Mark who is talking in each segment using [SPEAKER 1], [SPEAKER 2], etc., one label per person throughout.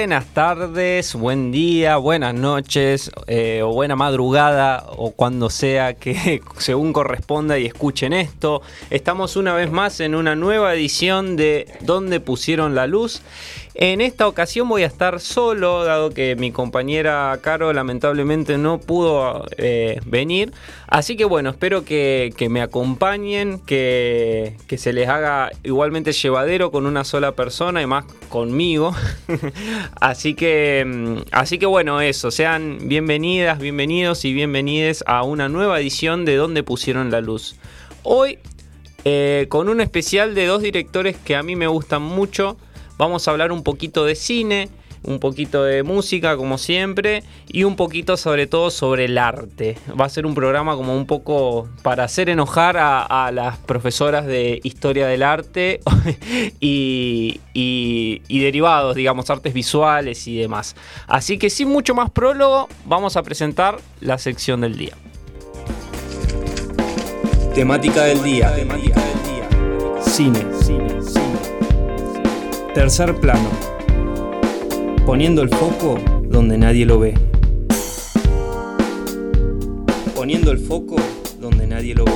[SPEAKER 1] Buenas tardes, buen día, buenas noches eh, o buena madrugada o cuando sea que según corresponda y escuchen esto. Estamos una vez más en una nueva edición de Donde pusieron la luz en esta ocasión voy a estar solo, dado que mi compañera Caro lamentablemente no pudo eh, venir. Así que bueno, espero que, me acompañen, que, se les haga igualmente llevadero con una sola persona y más conmigo. así, que, mm, así que bueno, eso, sean bienvenidas, bienvenidos y bienvenides a una nueva edición de Donde pusieron la luz. Hoy eh, con un especial de dos directores que a mí me gustan mucho. Vamos a hablar un poquito de cine, un poquito de música como siempre y un poquito sobre todo sobre el arte. Va a ser un programa como un poco para hacer enojar a, las profesoras de historia del arte y, y, derivados, digamos, artes visuales y demás. Así que sin mucho más prólogo, vamos a presentar la sección del día. Temática del día. Temática del día. Cine. Cine. Tercer plano. Poniendo el foco donde nadie lo ve. Poniendo el foco donde nadie lo ve.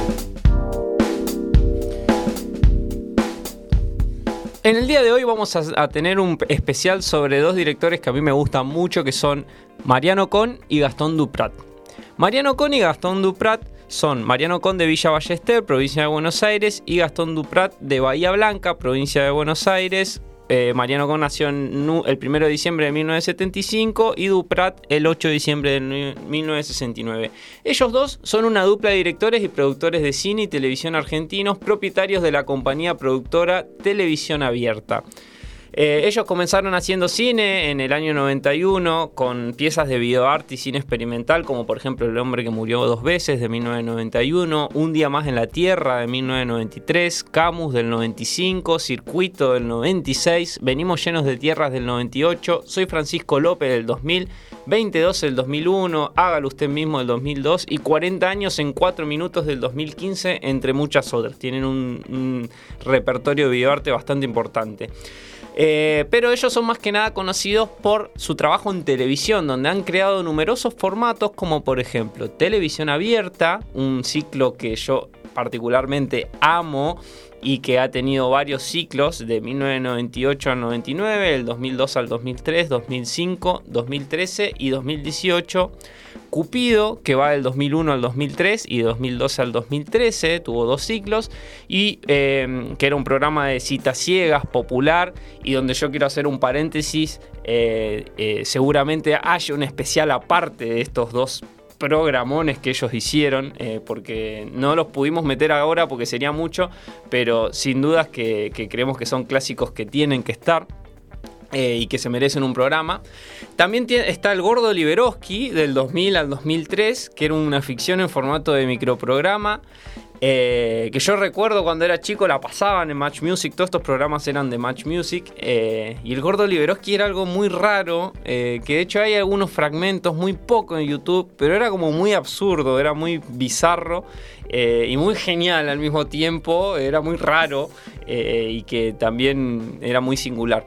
[SPEAKER 1] En el día de hoy vamos a, tener un especial sobre dos directores que a mí me gustan mucho, que son Mariano Con y Gastón Duprat. Mariano Con y Gastón Duprat son Mariano Con de Villa Ballester, provincia de Buenos Aires, y Gastón Duprat de Bahía Blanca, provincia de Buenos Aires, eh, Mariano Con nació el 1 de diciembre de 1975 y Duprat el 8 de diciembre de 1969. Ellos dos son una dupla de directores y productores de cine y televisión argentinos, propietarios de la compañía productora Televisión Abierta. Eh, ellos comenzaron haciendo cine en el año 91 con piezas de videoarte y cine experimental, como por ejemplo El hombre que murió dos veces de 1991, Un día más en la Tierra de 1993, Camus del 95, Circuito del 96, Venimos llenos de tierras del 98, Soy Francisco López del 2000, 22 del 2001, Hágalo usted mismo del 2002 y 40 años en 4 minutos del 2015, entre muchas otras. Tienen un, un repertorio de videoarte bastante importante. Eh, pero ellos son más que nada conocidos por su trabajo en televisión, donde han creado numerosos formatos como por ejemplo Televisión Abierta, un ciclo que yo particularmente amo y que ha tenido varios ciclos de 1998 al 99, el 2002 al 2003, 2005, 2013 y 2018. Cupido, que va del 2001 al 2003 y de 2012 al 2013, tuvo dos ciclos, y em, que era un programa de citas ciegas, popular, y donde yo quiero hacer un paréntesis, eh, eh, seguramente haya un especial aparte de estos dos programones que ellos hicieron, eh, porque no los pudimos meter ahora porque sería mucho, pero sin dudas que, creemos que son clásicos que tienen que estar. Eh, y que se merecen un programa. También está el Gordo Liberoski del 2000 al 2003, que era una ficción en formato de microprograma. Eh, que yo recuerdo cuando era chico la pasaban en Match Music, todos estos programas eran de Match Music. Eh, y el gordo Liberoski era algo muy raro, eh, que de hecho hay algunos fragmentos, muy poco en YouTube, pero era como muy absurdo, era muy bizarro y muy genial al mismo tiempo, era muy raro y que también era muy singular.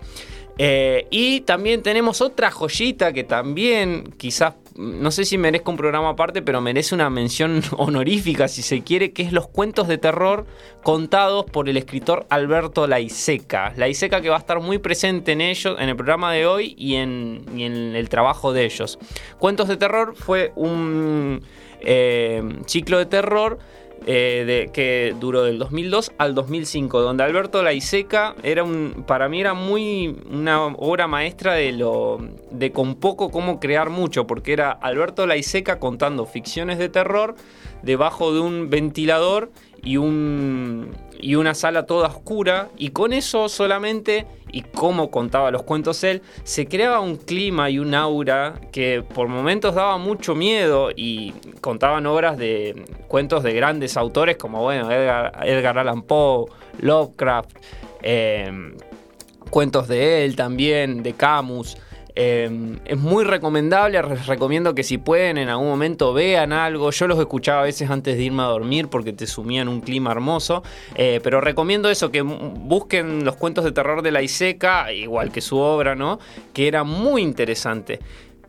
[SPEAKER 1] y también tenemos otra joyita que también quizás no sé si merezca un programa aparte, pero merece una mención honorífica, si se quiere, que es los cuentos de terror contados por el escritor Alberto Laiseca. Laiseca que va a estar muy presente en ellos, en el programa de hoy y en, el trabajo de ellos. Cuentos de terror fue un eh, ciclo de terror de, que duró del 2002 al 2005, donde Alberto Laiseca era un, para mí era muy una obra maestra de lo de con poco cómo crear mucho, porque era Alberto Laiseca contando ficciones de terror debajo de un ventilador y, un, y una sala toda oscura, y con eso solamente, y como contaba los cuentos él, se creaba un clima y un aura que por momentos daba mucho miedo y contaban obras de cuentos de grandes autores como, bueno, Edgar, Allan Poe, Lovecraft, eh, cuentos de él también, de Camus. Em, es muy recomendable, les recomiendo que si pueden en algún momento vean algo. Yo los escuchaba a veces antes de irme a dormir porque te sumían un clima hermoso. Eh, pero recomiendo eso, que busquen los cuentos de terror de la Iseca, igual que su obra, ¿no? Que era muy interesante.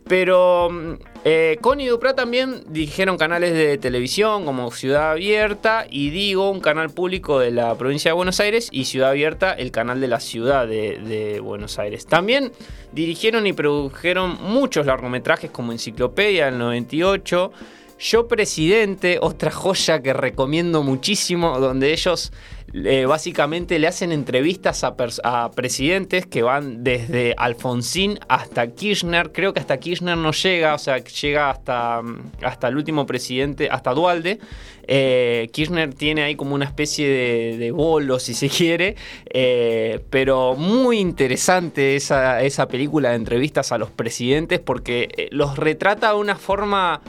[SPEAKER 1] Pero mm, eh, Connie y Duprat también dirigieron canales de televisión como Ciudad Abierta y Digo, un canal público de la provincia de Buenos Aires, y Ciudad Abierta, el canal de la ciudad de, de Buenos Aires. También dirigieron y produjeron muchos largometrajes como Enciclopedia del 98. Yo Presidente, otra joya que recomiendo muchísimo, donde ellos eh, básicamente le hacen entrevistas a, presidentes que van desde Alfonsín hasta Kirchner. Creo que hasta Kirchner no llega, o sea, llega hasta, hasta el último presidente, hasta Dualde. Eh, Kirchner tiene ahí como una especie de, bolo, si se quiere, eh, pero muy interesante esa, esa película de entrevistas a los presidentes porque los retrata de una forma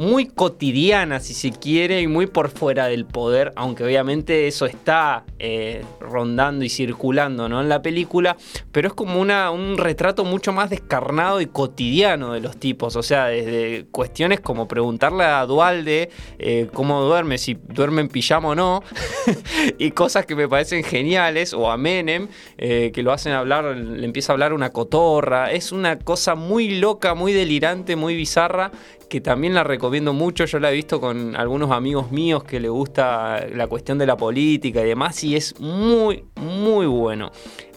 [SPEAKER 1] muy cotidiana, si se quiere, y muy por fuera del poder, aunque obviamente eso está eh, rondando y circulando ¿no? en la película, pero es como una, un retrato mucho más descarnado y cotidiano de los tipos, o sea, desde cuestiones como preguntarle a Dualde eh, cómo duerme, si duerme en pijama o no, y cosas que me parecen geniales, o a Menem, eh, que lo hacen hablar, le empieza a hablar una cotorra, es una cosa muy loca, muy delirante, muy bizarra, que también la recomiendo mucho. Yo la he visto con algunos amigos míos que le gusta la cuestión de la política y demás, y es muy, muy bueno.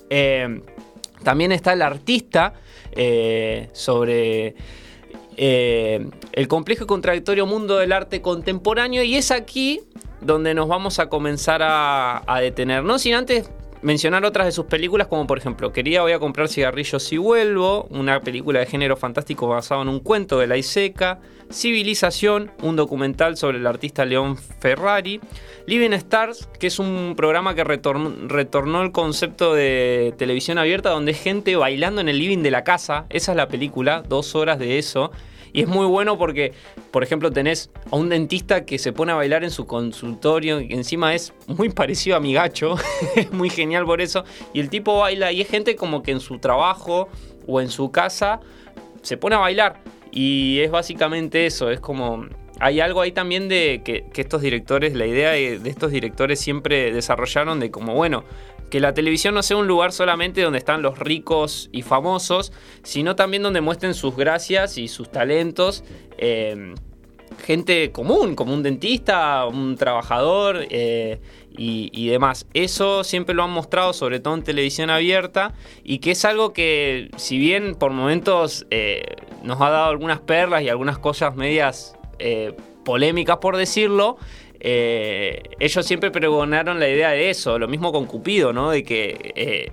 [SPEAKER 1] Eh, también está el artista eh, sobre eh, el complejo y contradictorio mundo del arte contemporáneo, y es aquí donde nos vamos a comenzar a, a detener. No sin antes mencionar otras de sus películas, como por ejemplo, Quería voy a comprar cigarrillos si vuelvo, una película de género fantástico basada en un cuento de la Iseca, Civilización, un documental sobre el artista León Ferrari, Living Stars, que es un programa que retornó el concepto de televisión abierta donde gente bailando en el living de la casa, esa es la película, dos horas de eso. Y es muy bueno porque, por ejemplo, tenés a un dentista que se pone a bailar en su consultorio, y encima es muy parecido a mi gacho, es muy genial por eso. Y el tipo baila y es gente como que en su trabajo o en su casa se pone a bailar. Y es básicamente eso, es como hay algo ahí también de que, estos directores, la idea de, de, estos directores siempre desarrollaron de como, bueno, que la televisión no sea un lugar solamente donde están los ricos y famosos, sino también donde muestren sus gracias y sus talentos. Eh, gente común, como un dentista, un trabajador eh, y, demás. Eso siempre lo han mostrado, sobre todo en televisión abierta, y que es algo que, si bien por momentos eh, nos ha dado algunas perlas y algunas cosas medias polémicas, por decirlo, eh, ellos siempre pregonaron la idea de eso, lo mismo con Cupido, ¿no? De que, eh,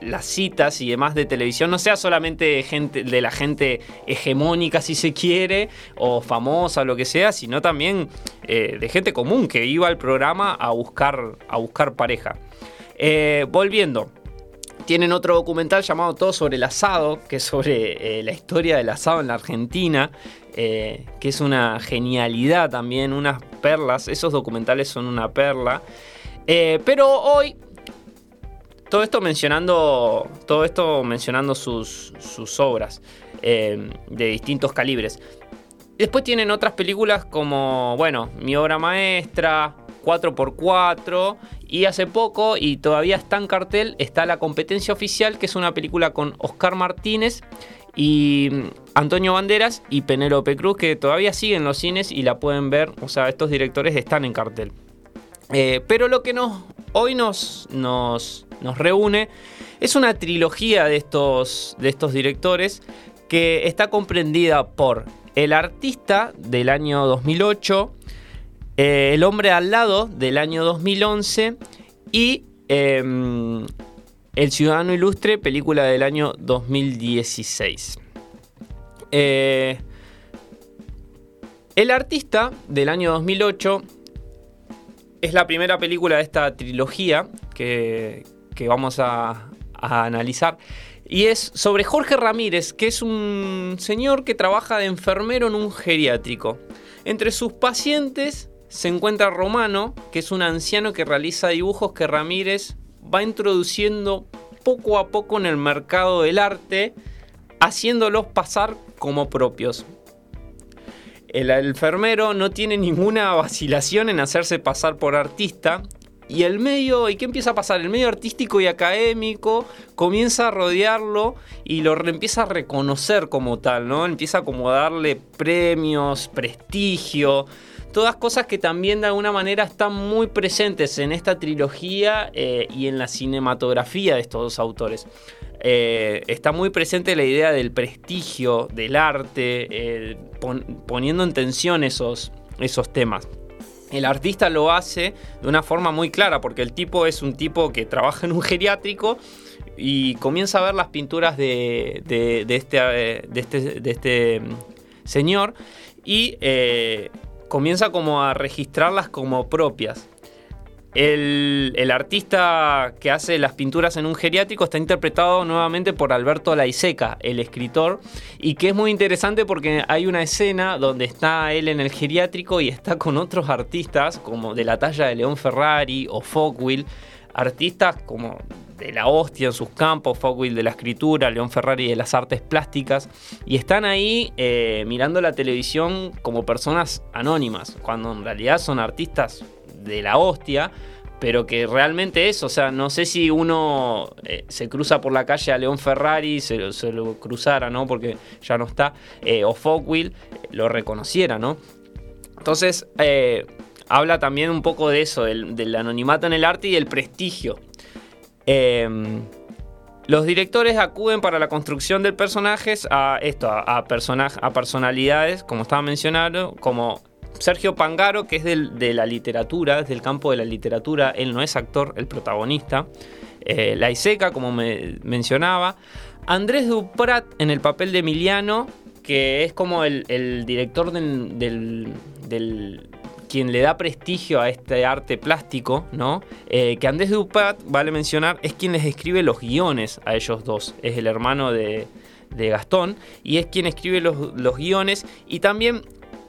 [SPEAKER 1] las citas y demás de televisión no sea solamente gente, de la gente hegemónica, si se quiere, o famosa, lo que sea, sino también eh, de gente común que iba al programa a buscar, a buscar pareja. volviendo. Tienen otro documental llamado Todo sobre el asado, que es sobre la historia del asado en la Argentina. Que es una genialidad también, unas perlas, esos documentales son una perla. Eh, pero hoy, todo esto mencionando, todo esto mencionando sus, obras eh, de distintos calibres. Después tienen otras películas como, bueno, Mi obra maestra, 4x4 y hace poco, y todavía está en cartel, está La competencia oficial, que es una película con Oscar Martínez y mm, Antonio Banderas y Penélope Cruz, que todavía siguen los cines y la pueden ver. O sea, estos directores están en cartel. Eh, pero lo que nos, hoy nos, nos, nos, reúne es una trilogía de estos, de estos directores que está comprendida por El artista del año 2008, Eh, el hombre al lado del año 2011 y em, El ciudadano ilustre, película del año 2016. Eh, el artista del año 2008 es la primera película de esta trilogía que, vamos a, a analizar. Y es sobre Jorge Ramírez, que es un señor que trabaja de enfermero en un geriátrico. Entre sus pacientes se encuentra Romano, que es un anciano que realiza dibujos que Ramírez va introduciendo poco a poco en el mercado del arte, haciéndolos pasar como propios. El enfermero no tiene ninguna vacilación en hacerse pasar por artista y el medio, ¿y qué empieza a pasar? El medio artístico y académico comienza a rodearlo y lo empieza a reconocer como tal, ¿no? Empieza a darle premios, prestigio, todas cosas que también de alguna manera están muy presentes en esta trilogía eh, y en la cinematografía de estos dos autores. Eh, está muy presente la idea del prestigio, del arte, eh, poniendo en tensión esos, esos temas el artista lo hace de una forma muy clara, porque el tipo es un tipo que trabaja en un geriátrico y comienza a ver las pinturas de, este, de este, de este, mm, señor y comienza como a registrarlas como propias. El, artista que hace las pinturas en un geriátrico está interpretado nuevamente por Alberto Laiseca, el escritor, y que es muy interesante porque hay una escena donde está él en el geriátrico y está con otros artistas, como de la talla de León Ferrari o Fogwill, artistas como de la hostia en sus campos, Fogwill de la escritura, León Ferrari de las artes plásticas, y están ahí eh, mirando la televisión como personas anónimas, cuando en realidad son artistas de la hostia, pero que realmente es, o sea, no sé si uno eh, se cruza por la calle a León Ferrari, se, lo cruzara, ¿no? Porque ya no está, eh, o Fogwill, lo reconociera, ¿no? Entonces, habla también un poco de eso, del, anonimato en el arte y del prestigio. Em, los directores acuden para la construcción de personajes a esto, a, a personalidades, como estaba mencionando, como Sergio Pangaro, que es de la literatura, es del campo de la literatura, él no es actor, el protagonista. Eh, la Iseca, como me mencionaba. Andrés Duprat en el papel de Emiliano, que es como el, director del, quien le da prestigio a este arte plástico, ¿no? Eh, que Andrés Duprat, vale mencionar, es quien les escribe los guiones a ellos dos. Es el hermano de, Gastón y es quien escribe los, guiones y también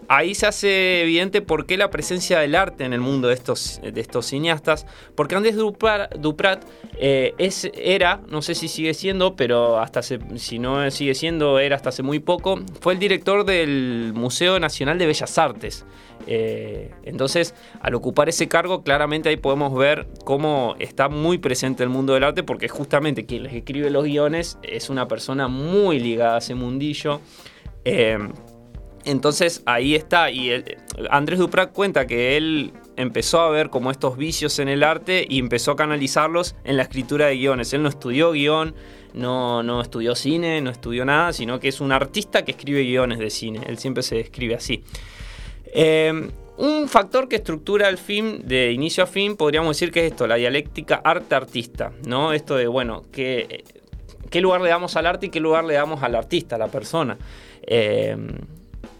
[SPEAKER 1] ahí se hace evidente por qué la presencia del arte en el mundo de estos, de estos cineastas, porque Andrés Duprat, eh, era, no sé si sigue siendo, pero hasta si no sigue siendo, era hasta hace muy poco, fue el director del Museo Nacional de Bellas Artes. Eh, entonces, al ocupar ese cargo, claramente ahí podemos ver cómo está muy presente el mundo del arte, porque justamente quien les escribe los guiones es una persona muy ligada a ese mundillo. Eh, entonces ahí está. Y Andrés Duprat cuenta que él empezó a ver como estos vicios en el arte y empezó a canalizarlos en la escritura de guiones. Él no estudió guion, no, no estudió cine, no estudió nada, sino que es un artista que escribe guiones de cine. Él siempre se describe así. Em, un factor que estructura el film de inicio a fin podríamos decir que es esto, la dialéctica arte-artista, ¿no? Esto de, bueno, ¿qué, qué lugar le damos al arte y qué lugar le damos al artista, a la persona. Em,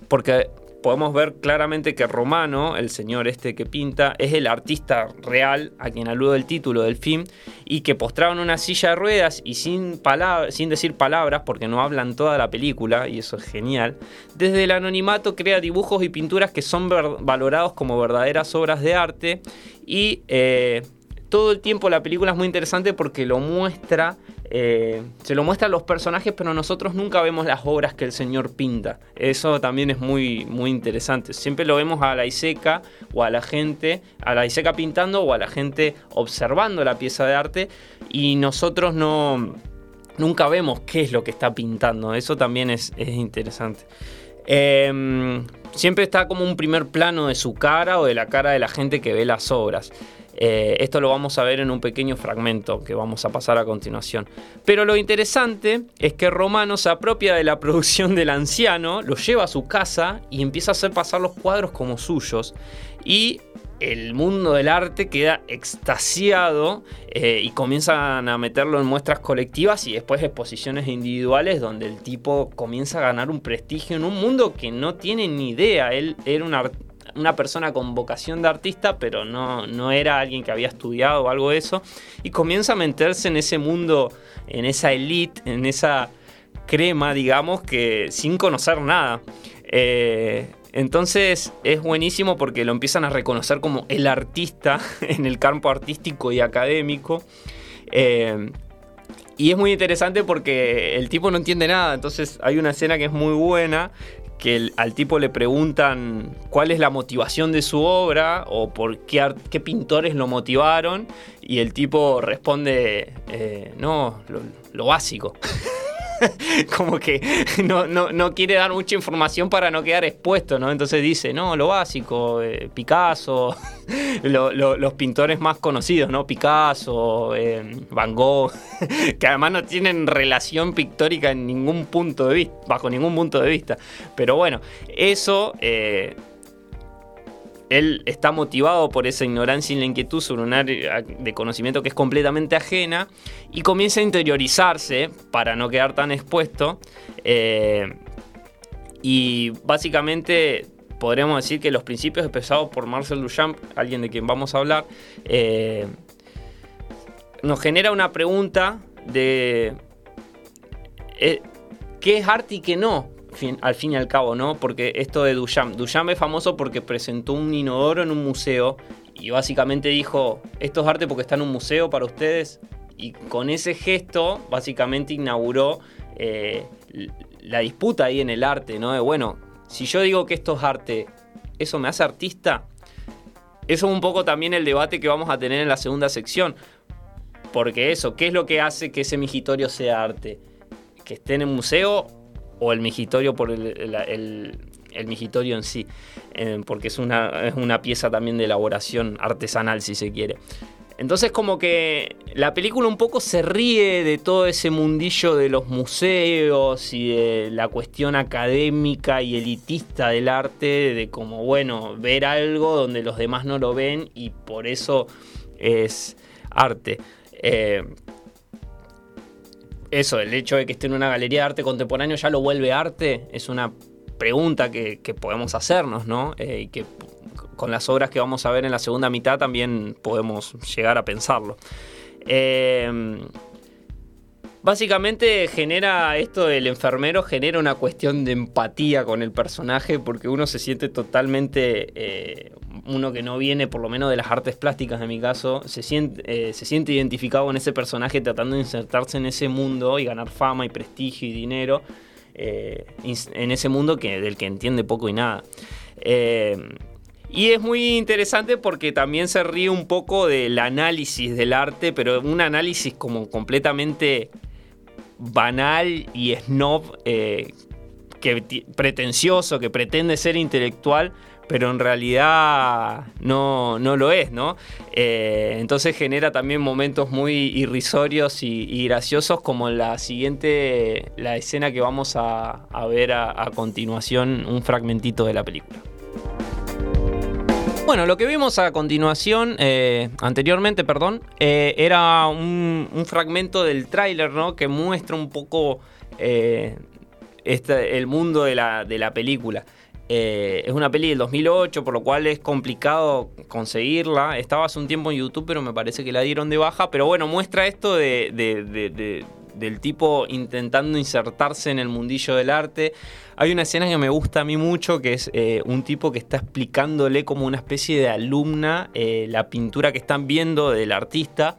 [SPEAKER 1] porque podemos ver claramente que Romano, el señor este que pinta, es el artista real a quien alude el título del film y que postrado en una silla de ruedas y sin, sin decir palabras, porque no hablan toda la película, y eso es genial, desde el anonimato crea dibujos y pinturas que son valorados como verdaderas obras de arte y eh, todo el tiempo la película es muy interesante porque lo muestra eh, se lo muestra a los personajes, pero nosotros nunca vemos las obras que el señor pinta. Eso también es muy, muy interesante. Siempre lo vemos a la Iseca o a la gente, a la Iseca pintando o a la gente observando la pieza de arte y nosotros no, nunca vemos qué es lo que está pintando. Eso también es, interesante. Em, siempre está como un primer plano de su cara o de la cara de la gente que ve las obras. Eh, esto lo vamos a ver en un pequeño fragmento que vamos a pasar a continuación. Pero lo interesante es que Romano se apropia de la producción del anciano, lo lleva a su casa y empieza a hacer pasar los cuadros como suyos. y el mundo del arte queda extasiado eh, y comienzan a meterlo en muestras colectivas y después exposiciones individuales donde el tipo comienza a ganar un prestigio en un mundo que no tiene ni idea. Él era una, persona con vocación de artista, pero no, no era alguien que había estudiado o algo de eso. Y comienza a meterse en ese mundo, en esa elite, en esa crema, digamos, que sin conocer nada. Eh, entonces es buenísimo porque lo empiezan a reconocer como el artista en el campo artístico y académico. Eh, y es muy interesante porque el tipo no entiende nada. Entonces hay una escena que es muy buena, que al tipo le preguntan cuál es la motivación de su obra o por qué, qué pintores lo motivaron. Y el tipo responde, eh, no, lo básico. como que no, quiere dar mucha información para no quedar expuesto, ¿no? Entonces dice, no, lo básico, eh, Picasso, los pintores más conocidos, ¿no? Picasso, eh, Van Gogh, que además no tienen relación pictórica en ningún punto de vista, bajo ningún punto de vista. Pero bueno, eso... Eh, él está motivado por esa ignorancia y la inquietud sobre un área de conocimiento que es completamente ajena y comienza a interiorizarse para no quedar tan expuesto. Eh, y básicamente podríamos decir que los principios expresados por Marcel Duchamp, alguien de quien vamos a hablar, eh, nos genera una pregunta de eh, qué es arte y qué no al fin y al cabo, ¿no? Porque esto de Duchamp. Duchamp es famoso porque presentó un inodoro en un museo y básicamente dijo, esto es arte porque está en un museo para ustedes. Y con ese gesto, básicamente inauguró eh, la disputa ahí en el arte, ¿no? De, bueno, si yo digo que esto es arte, ¿eso me hace artista? Eso es un poco también el debate que vamos a tener en la segunda sección. Porque eso, ¿qué es lo que hace que ese migitorio sea arte? ¿Que esté en el museo o el migitorio por el, migitorio en sí, eh, porque es una, es una pieza también de elaboración artesanal, si se quiere. Entonces como que la película un poco se ríe de todo ese mundillo de los museos y de la cuestión académica y elitista del arte, de como, bueno, ver algo donde los demás no lo ven y por eso es arte. Eh, eso, el hecho de que esté en una galería de arte contemporáneo ya lo vuelve arte, es una pregunta que, podemos hacernos, ¿no? Eh, y que con las obras que vamos a ver en la segunda mitad también podemos llegar a pensarlo. Eh, Básicamente genera esto del enfermero, genera una cuestión de empatía con el personaje porque uno se siente totalmente, eh, uno que no viene por lo menos de las artes plásticas en mi caso, se siente, eh, se siente identificado con ese personaje tratando de insertarse en ese mundo y ganar fama y prestigio y dinero eh, en ese mundo que, del que entiende poco y nada. Y es muy interesante porque también se ríe un poco del análisis del arte, pero un análisis como completamente banal y snob, eh, que, pretencioso, que pretende ser intelectual, pero en realidad no, no lo es, ¿no? Eh, entonces genera también momentos muy irrisorios y, graciosos, como la siguiente, la escena que vamos a, ver a continuación, un fragmentito de la película. Bueno, lo que vimos a continuación, eh, anteriormente, perdón, eh, era un, fragmento del tráiler, ¿no? Que muestra un poco eh, este, el mundo de la, película. es una peli del 2008, por lo cual es complicado conseguirla. Estaba hace un tiempo en YouTube, pero me parece que la dieron de baja. Pero bueno, muestra esto de del tipo intentando insertarse en el mundillo del arte. Hay una escena que me gusta a mí mucho, que es eh, un tipo que está explicándole como una especie de alumna eh, la pintura que están viendo del artista.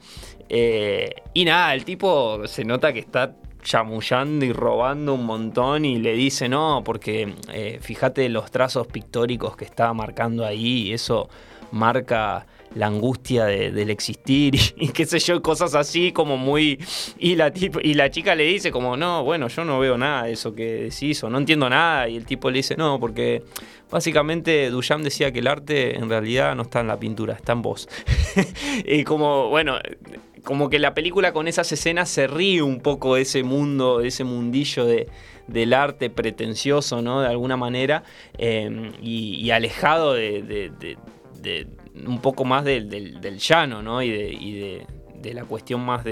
[SPEAKER 1] Eh, y nada, el tipo se nota que está chamullando y robando un montón y le dice no, porque fíjate los trazos pictóricos que está marcando ahí eso marca la angustia del existir y, qué sé yo, cosas así como muy... Y la, y la chica le dice como, no, bueno, yo no veo nada de eso que decís o no entiendo nada y el tipo le dice, no, porque básicamente Duchamp decía que el arte en realidad no está en la pintura, está en vos. y como, bueno, como que la película con esas escenas se ríe un poco de ese mundo, de ese mundillo de, del arte pretencioso, ¿no? De alguna manera, eh, y, alejado de, un poco más del, llano, ¿no? Y de, la cuestión más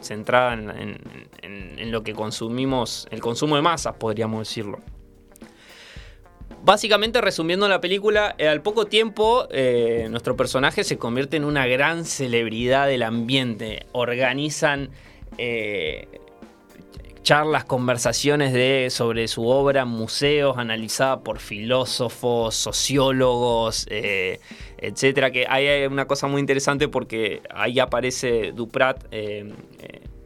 [SPEAKER 1] centrada en, lo que consumimos, el consumo de masas, podríamos decirlo. Básicamente, resumiendo la película, eh, al poco tiempo eh, nuestro personaje se convierte en una gran celebridad del ambiente. Organizan eh, charlas, conversaciones de, sobre su obra museos, analizada por filósofos, sociólogos, eh, etcétera. Que hay una cosa muy interesante porque ahí aparece Duprat. Eh,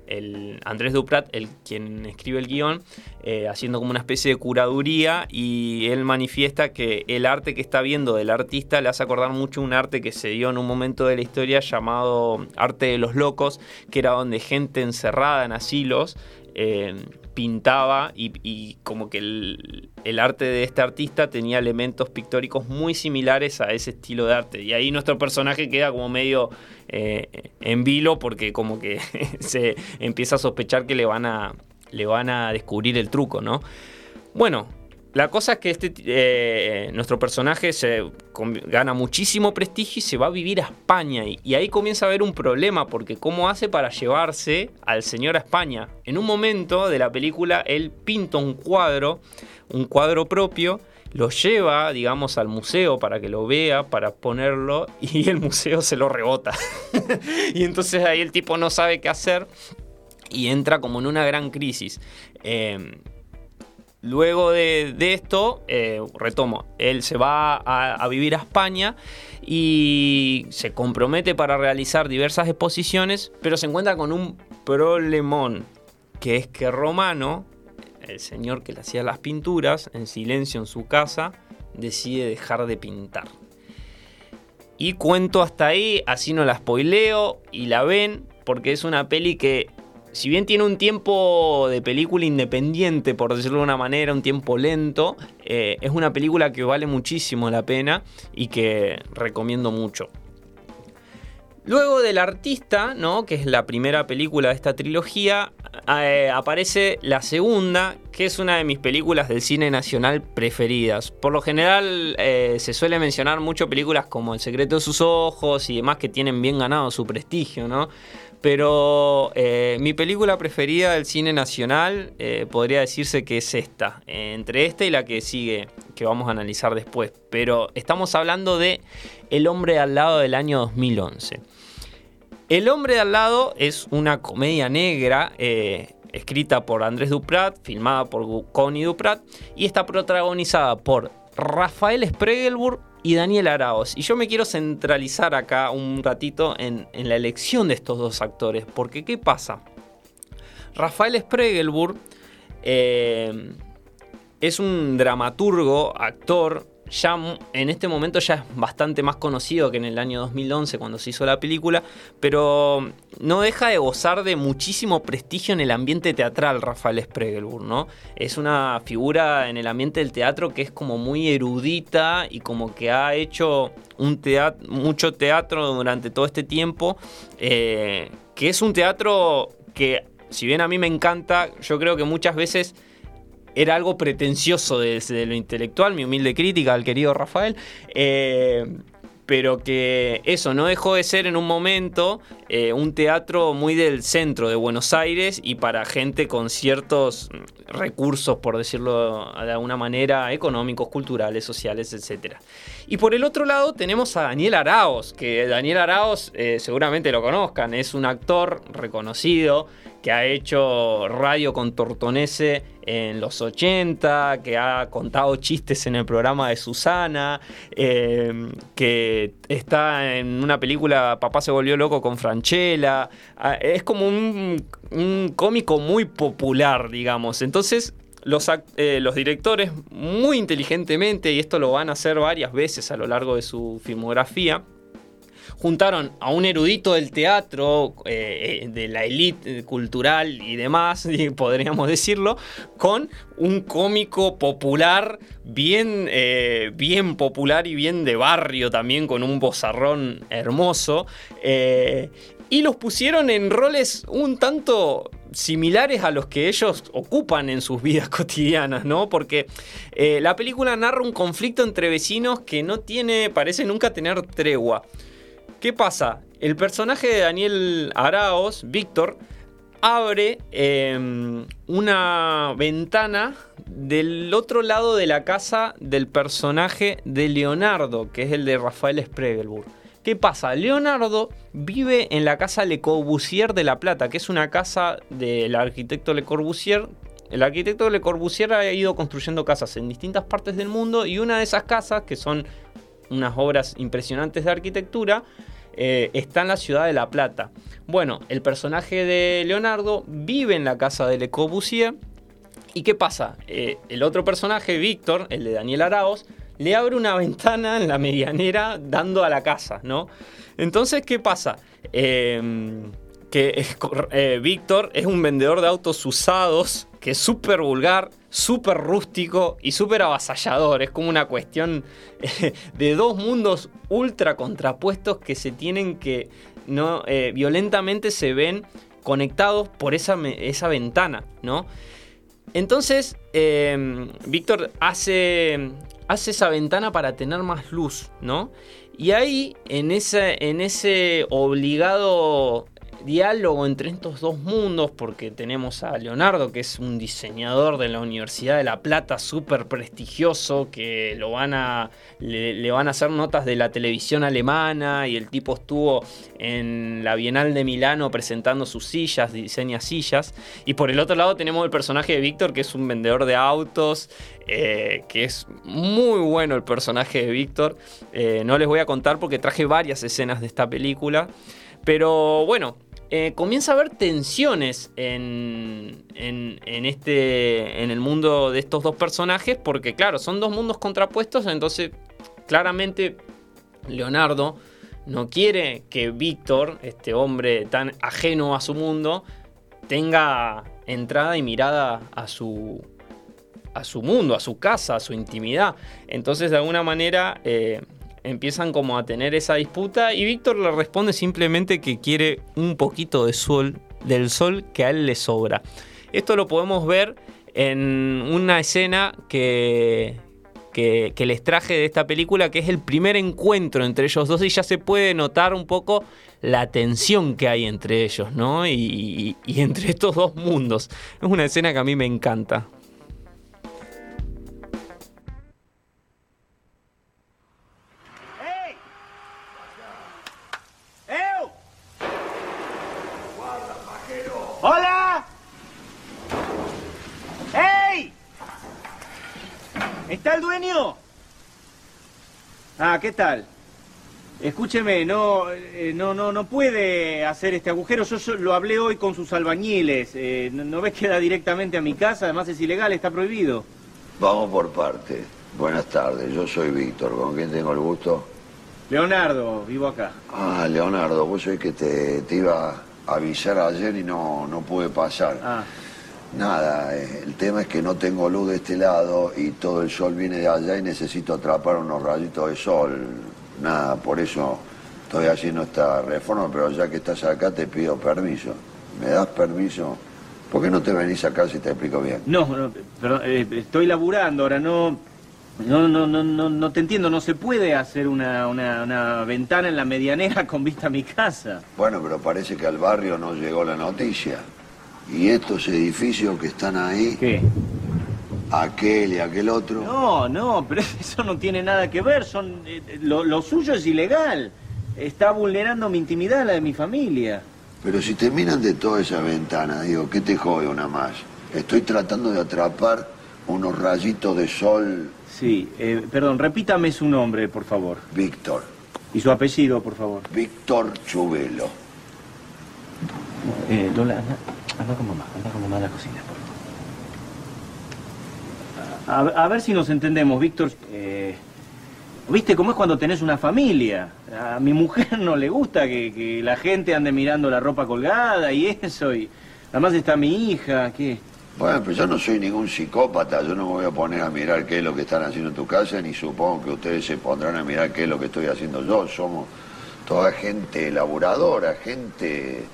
[SPEAKER 1] el Andrés Duprat, el quien escribe el guion, eh, haciendo como una especie de curaduría y él manifiesta que el arte que está viendo del artista le hace acordar mucho un arte que se dio en un momento de la historia llamado arte de los locos, que era donde gente encerrada en asilos eh, pintaba y, como que el, arte de este artista tenía elementos pictóricos muy similares a ese estilo de arte. Y ahí nuestro personaje queda como medio eh, en vilo porque como que se empieza a sospechar que le van a, le van a descubrir el truco, ¿no? Bueno, la cosa es que este, eh, nuestro personaje se gana muchísimo prestigio y se va a vivir a España. Y, ahí comienza a haber un problema, porque ¿cómo hace para llevarse al señor a España? En un momento de la película, él pinta un cuadro, un cuadro propio, lo lleva, digamos, al museo para que lo vea, para ponerlo, y el museo se lo rebota. y entonces ahí el tipo no sabe qué hacer y entra como en una gran crisis. Eh, Luego de, esto, eh, retomo, él se va a, vivir a España y se compromete para realizar diversas exposiciones, pero se encuentra con un problemón, que es que Romano, el señor que le hacía las pinturas, en silencio en su casa, decide dejar de pintar. Y cuento hasta ahí, así no la spoileo y la ven, porque es una peli que si bien tiene un tiempo de película independiente, por decirlo de una manera, un tiempo lento, eh, es una película que vale muchísimo la pena y que recomiendo mucho. Luego del artista, ¿no? que es la primera película de esta trilogía, eh, aparece la segunda, que es una de mis películas del cine nacional preferidas. Por lo general eh, se suele mencionar mucho películas como El secreto de sus ojos y demás que tienen bien ganado su prestigio, ¿no? Pero eh, mi película preferida del cine nacional eh, podría decirse que es esta, entre esta y la que sigue, que vamos a analizar después. Pero estamos hablando de El hombre al lado del año 2011. El hombre al lado es una comedia negra eh, escrita por Andrés Duprat, filmada por Connie Duprat y está protagonizada por Rafael Spregelburg y Daniel Araos. Y yo me quiero centralizar acá un ratito en, la elección de estos dos actores, porque ¿qué pasa? Rafael Spregelburg eh, es un dramaturgo, actor, ya en este momento ya es bastante más conocido que en el año 2011 cuando se hizo la película, pero no deja de gozar de muchísimo prestigio en el ambiente teatral Rafael Spregelburg, ¿no? Es una figura en el ambiente del teatro que es como muy erudita y como que ha hecho un teatro, mucho teatro durante todo este tiempo, eh, que es un teatro que si bien a mí me encanta, yo creo que muchas veces era algo pretencioso desde lo intelectual, mi humilde crítica al querido Rafael. Eh, pero que eso no dejó de ser en un momento eh, un teatro muy del centro de Buenos Aires y para gente con ciertos recursos, por decirlo de alguna manera, económicos, culturales, sociales, etc. Y por el otro lado tenemos a Daniel Araos, que Daniel Araos eh, seguramente lo conozcan, es un actor reconocido que ha hecho radio con Tortonese en los 80, que ha contado chistes en el programa de Susana, em, que está en una película Papá se volvió loco con Franchella. Ah, es como un, cómico muy popular, digamos. Entonces, los, eh, los, directores muy inteligentemente, y esto lo van a hacer varias veces a lo largo de su filmografía, juntaron a un erudito del teatro, eh, eh, de la élite cultural y demás, podríamos decirlo, con un cómico popular, bien, eh, bien popular y bien de barrio también, con un bozarrón hermoso. y los pusieron en roles un tanto similares a los que ellos ocupan en sus vidas cotidianas, ¿no? Porque la película narra un conflicto entre vecinos que no tiene, parece nunca tener tregua. ¿Qué pasa? El personaje de Daniel Araos, Víctor, abre em, una ventana del otro lado de la casa del personaje de Leonardo, que es el de Rafael Spregelburg. ¿Qué pasa? Leonardo vive en la casa Le Corbusier de La Plata, que es una casa del arquitecto Le Corbusier. El arquitecto Le Corbusier ha ido construyendo casas en distintas partes del mundo y una de esas casas, que son unas obras impresionantes de arquitectura, eh, está en la ciudad de La Plata. Bueno, el personaje de Leonardo vive en la casa de Le Corbusier. ¿Y qué pasa? Eh, el otro personaje, Víctor, el de Daniel Araos, le abre una ventana en la medianera dando a la casa, ¿no? Entonces, ¿qué pasa? Em, que eh, Víctor es un vendedor de autos usados que es súper vulgar, súper rústico y súper avasallador. Es como una cuestión eh, de dos mundos ultra contrapuestos que se tienen que, no, eh, violentamente se ven conectados por esa, esa ventana, ¿no? Entonces, em, Víctor hace, hace esa ventana para tener más luz, ¿no? Y ahí, en ese, en ese obligado diálogo entre estos dos mundos, porque tenemos a Leonardo, que es un diseñador de la Universidad de La Plata, súper prestigioso, que lo van a, le, van a hacer notas de la televisión alemana, y el tipo estuvo en la Bienal de Milano presentando sus sillas, diseña sillas. Y por el otro lado tenemos el personaje de Víctor, que es un vendedor de autos, eh, que es muy bueno el personaje de Víctor. Eh, no les voy a contar porque traje varias escenas de esta película. Pero bueno, eh, comienza a haber tensiones en, este, en el mundo de estos dos personajes, porque claro, son dos mundos contrapuestos, entonces claramente Leonardo no quiere que Víctor, este hombre tan ajeno a su mundo, tenga entrada y mirada a su, a su mundo, a su casa, a su intimidad. Entonces, de alguna manera, eh, empiezan como a tener esa disputa y Víctor le responde simplemente que quiere un poquito de sol, del sol que a él le sobra. Esto lo podemos ver en una escena que, que, les traje de esta película, que es el primer encuentro entre ellos dos y ya se puede notar un poco la tensión que hay entre ellos, ¿no? y entre estos dos mundos. Es una escena que a mí me encanta.
[SPEAKER 2] ¿Está el dueño? Ah, ¿qué tal? Escúcheme, no, eh, no, no, no puede hacer este agujero. Yo, lo hablé hoy con sus albañiles. Eh, no, ves que da directamente a mi casa? Además es ilegal, está prohibido.
[SPEAKER 3] Vamos por parte. Buenas tardes, yo soy Víctor. ¿Con quién tengo el gusto?
[SPEAKER 2] Leonardo, vivo acá.
[SPEAKER 3] Ah, Leonardo, vos sois que te, te iba a avisar ayer y no, no pude pasar. Ah. Nada, eh, el tema es que no tengo luz de este lado y todo el sol viene de allá y necesito atrapar unos rayitos de sol. Nada, por eso estoy haciendo esta reforma, pero ya que estás acá te pido permiso. ¿Me das permiso? ¿Por qué no te venís acá si te explico bien?
[SPEAKER 2] No, no pero eh, estoy laburando ahora, no, no, no, no, no, no te entiendo, no se puede hacer una, una, una ventana en la medianera con vista a mi casa.
[SPEAKER 3] Bueno, pero parece que al barrio no llegó la noticia. ¿Y estos edificios que están ahí?
[SPEAKER 2] ¿Qué?
[SPEAKER 3] Aquel y aquel otro.
[SPEAKER 2] No, no, pero eso no tiene nada que ver. Son, eh, lo, suyo es ilegal. Está vulnerando mi intimidad, la de mi familia.
[SPEAKER 3] Pero si te miran de toda esa ventana, digo, ¿qué te jode una más? Estoy tratando de atrapar unos rayitos de sol.
[SPEAKER 2] Sí, eh, perdón, repítame su nombre, por favor.
[SPEAKER 3] Víctor.
[SPEAKER 2] ¿Y su apellido, por favor?
[SPEAKER 3] Víctor Chubelo.
[SPEAKER 2] Eh, Lola, Anda con mamá, anda con mamá a la cocina, A, ver si nos entendemos, Víctor. Eh, ¿Viste cómo es cuando tenés una familia? A mi mujer no le gusta que, la gente ande mirando la ropa colgada y eso, y además está mi hija, ¿qué?
[SPEAKER 3] Bueno, pues yo no soy ningún psicópata, yo no me voy a poner a mirar qué es lo que están haciendo en tu casa, ni supongo que ustedes se pondrán a mirar qué es lo que estoy haciendo yo. Somos toda gente laburadora, gente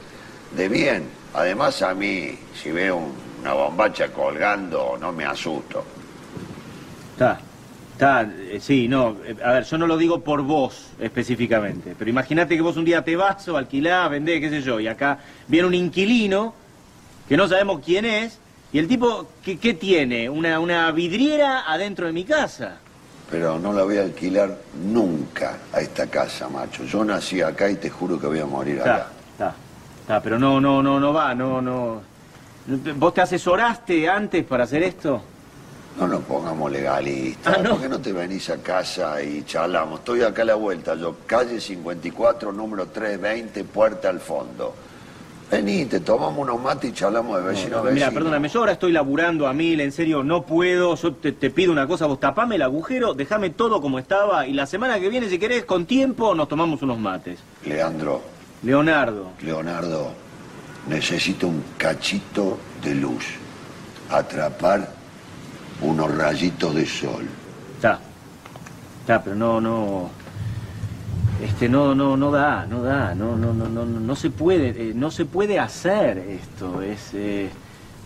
[SPEAKER 3] de bien. Además a mí, si veo una bombacha colgando, no me asusto.
[SPEAKER 2] Está, está, eh, sí, no, eh, a ver, yo no lo digo por vos específicamente, pero imagínate que vos un día te vas o alquilás, vendés, qué sé yo, y acá viene un inquilino que no sabemos quién es, y el tipo, ¿qué, qué tiene? Una, una vidriera adentro de mi casa.
[SPEAKER 3] Pero no la voy a alquilar nunca a esta casa, macho. Yo nací acá y te juro que voy a morir acá.
[SPEAKER 2] está, está, pero no, no, no, no va, no, no. ¿Vos te asesoraste antes para hacer esto?
[SPEAKER 3] No nos pongamos legalistas.
[SPEAKER 2] Ah, ¿no?
[SPEAKER 3] ¿Por qué no te venís a casa y charlamos? Estoy acá a la vuelta, yo, calle 54, número 320, puerta al fondo. Vení, te tomamos unos mates y charlamos de vecino a
[SPEAKER 2] Mira,
[SPEAKER 3] vecino.
[SPEAKER 2] perdóname, yo ahora estoy laburando a mil, en serio, no puedo. Yo te, te pido una cosa, vos tapame el agujero, déjame todo como estaba y la semana que viene, si querés, con tiempo, nos tomamos unos mates.
[SPEAKER 3] Leandro,
[SPEAKER 2] Leonardo,
[SPEAKER 3] Leonardo, necesito un cachito de luz. Atrapar unos rayitos de sol.
[SPEAKER 2] está, está, pero no, no, este, no, no, no da, no da, no, no, no, no, no, no se puede, eh, no se puede hacer esto. Es, eh,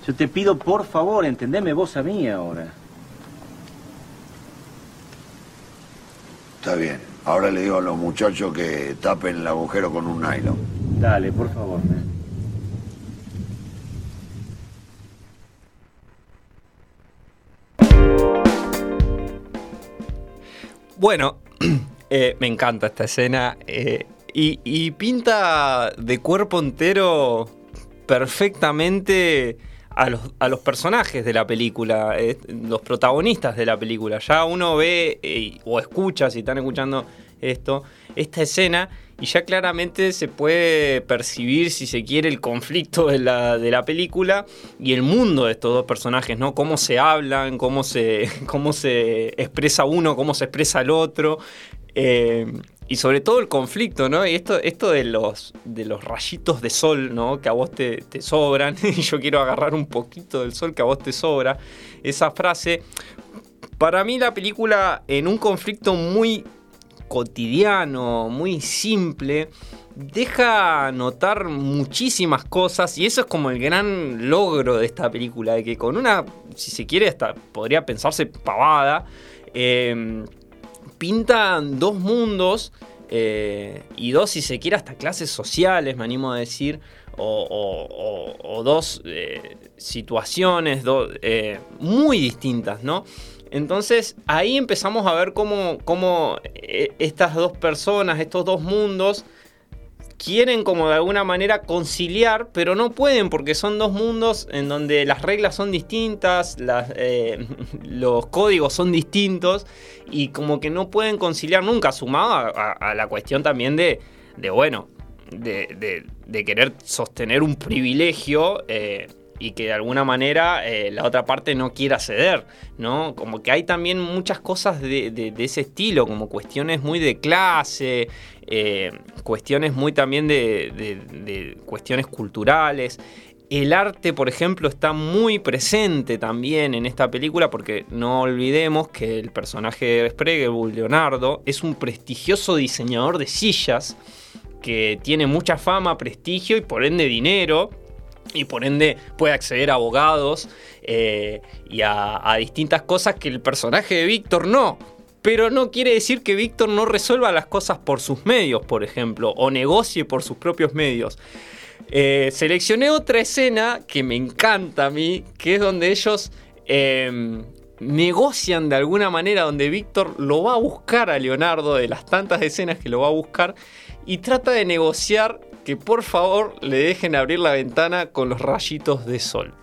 [SPEAKER 2] yo te pido por favor, entendeme vos a mí ahora.
[SPEAKER 3] Está bien. Ahora le digo a los muchachos que tapen el agujero con un nylon.
[SPEAKER 2] Dale, por favor. eh.
[SPEAKER 1] Bueno, eh, me encanta esta escena. eh, y, y pinta de cuerpo entero perfectamente a los, a los personajes de la película, eh, los protagonistas de la película. Ya uno ve eh, o escucha, si están escuchando esto, esta escena, y ya claramente se puede percibir, si se quiere, el conflicto de la, de la película y el mundo de estos dos personajes, ¿no? Cómo se hablan, cómo se, cómo se expresa uno, cómo se expresa el otro. eh, y sobre todo el conflicto, ¿no? Y esto, esto de, los, de los rayitos de sol, ¿no? Que a vos te, te sobran. Y yo quiero agarrar un poquito del sol que a vos te sobra. Esa frase. Para mí la película en un conflicto muy cotidiano, muy simple, deja notar muchísimas cosas y eso es como el gran logro de esta película, de que con una, si se quiere, hasta podría pensarse pavada, eh, pintan dos mundos eh, y dos, si se quiere, hasta clases sociales, me animo a decir, o, dos eh, situaciones do- eh, muy distintas, ¿no? Entonces ahí empezamos a ver cómo, cómo, estas dos personas, estos dos mundos, quieren como de alguna manera conciliar, pero no pueden porque son dos mundos en donde las reglas son distintas, eh, los códigos son distintos y como que no pueden conciliar nunca, sumado a, la cuestión también de, de bueno, de, querer sostener un privilegio. eh, y que de alguna manera eh, la otra parte no quiera ceder, ¿no? Como que hay también muchas cosas de- de ese estilo, como cuestiones muy de clase, eh, cuestiones muy también de, cuestiones culturales. El arte, por ejemplo, está muy presente también en esta película porque no olvidemos que el personaje de Spregelbull, Leonardo, es un prestigioso diseñador de sillas que tiene mucha fama, prestigio y por ende dinero y por ende puede acceder a abogados eh, y a, a distintas cosas que el personaje de Víctor no. Pero no quiere decir que Víctor no resuelva las cosas por sus medios, por ejemplo, o negocie por sus propios medios. Eh, seleccioné otra escena que me encanta a mí, que es donde ellos eh, negocian de alguna manera, donde Víctor lo va a buscar a Leonardo, de las tantas escenas que lo va a buscar, y trata de negociar que por favor le dejen abrir la ventana con los rayitos de sol.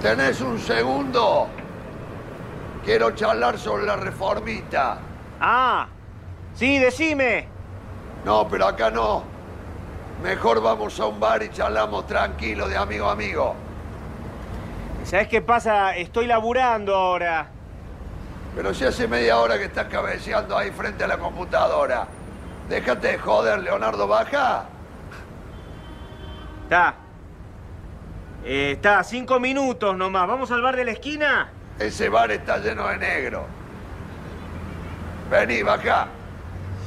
[SPEAKER 3] Tenés un segundo. Quiero charlar sobre la reformita.
[SPEAKER 2] Ah, sí, decime.
[SPEAKER 3] No, pero acá no. Mejor vamos a un bar y charlamos tranquilo de amigo a amigo.
[SPEAKER 2] ¿Sabes qué pasa? Estoy laburando ahora.
[SPEAKER 3] Pero si hace media hora que estás cabeceando ahí frente a la computadora. Déjate de joder, Leonardo, baja.
[SPEAKER 2] Está. Eh, está, cinco minutos nomás. ¿Vamos al bar de la esquina?
[SPEAKER 3] Ese bar está lleno de negro. Vení, baja.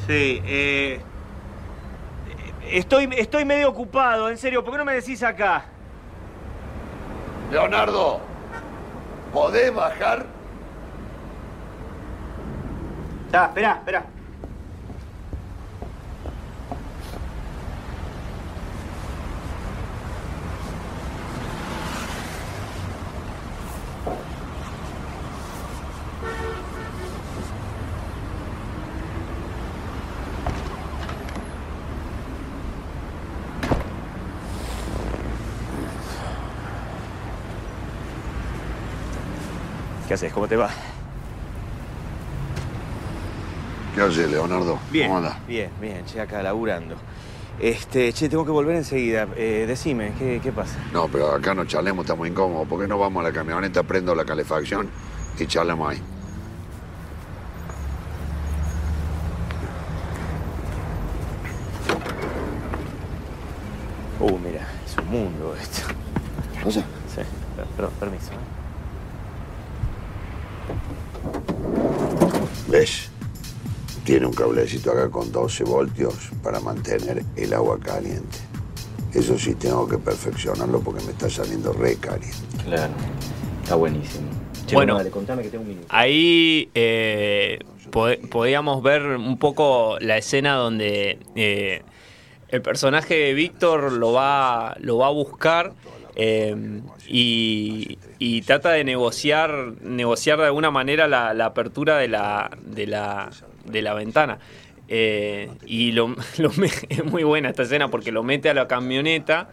[SPEAKER 2] Sí, eh... Estoy, estoy medio ocupado, en serio. ¿Por qué no me decís acá?
[SPEAKER 3] Leonardo, ¿podés bajar?
[SPEAKER 2] Está, espera, espera. ¿Qué haces? ¿Cómo te va?
[SPEAKER 3] ¿Qué haces, Leonardo?
[SPEAKER 2] Bien,
[SPEAKER 3] ¿Cómo andas?
[SPEAKER 2] bien, bien, che, acá laburando. Este, che, tengo que volver enseguida. Eh, decime, ¿qué, ¿qué pasa?
[SPEAKER 3] No, pero acá no charlemos, estamos incómodos. ¿Por qué no vamos a la camioneta, prendo la calefacción y charlemos ahí?
[SPEAKER 2] Uh, mira, es un mundo esto.
[SPEAKER 3] ¿Qué pasa?
[SPEAKER 2] Sí, per- perdón, permiso. ¿eh?
[SPEAKER 3] ¿Ves? Tiene un cablecito acá con 12 voltios para mantener el agua caliente. Eso sí tengo que perfeccionarlo porque me está saliendo re caliente.
[SPEAKER 2] Claro, está buenísimo. Che,
[SPEAKER 1] Bueno.
[SPEAKER 2] dale, contame que tengo un minuto.
[SPEAKER 1] Ahí eh, po- podíamos ver un poco la escena donde eh, el personaje de Víctor lo va, lo va a buscar eh, y, y trata de negociar, negociar de alguna manera la, la apertura de la, de la, de la ventana. Eh, y lo, es muy buena esta escena porque lo mete a la camioneta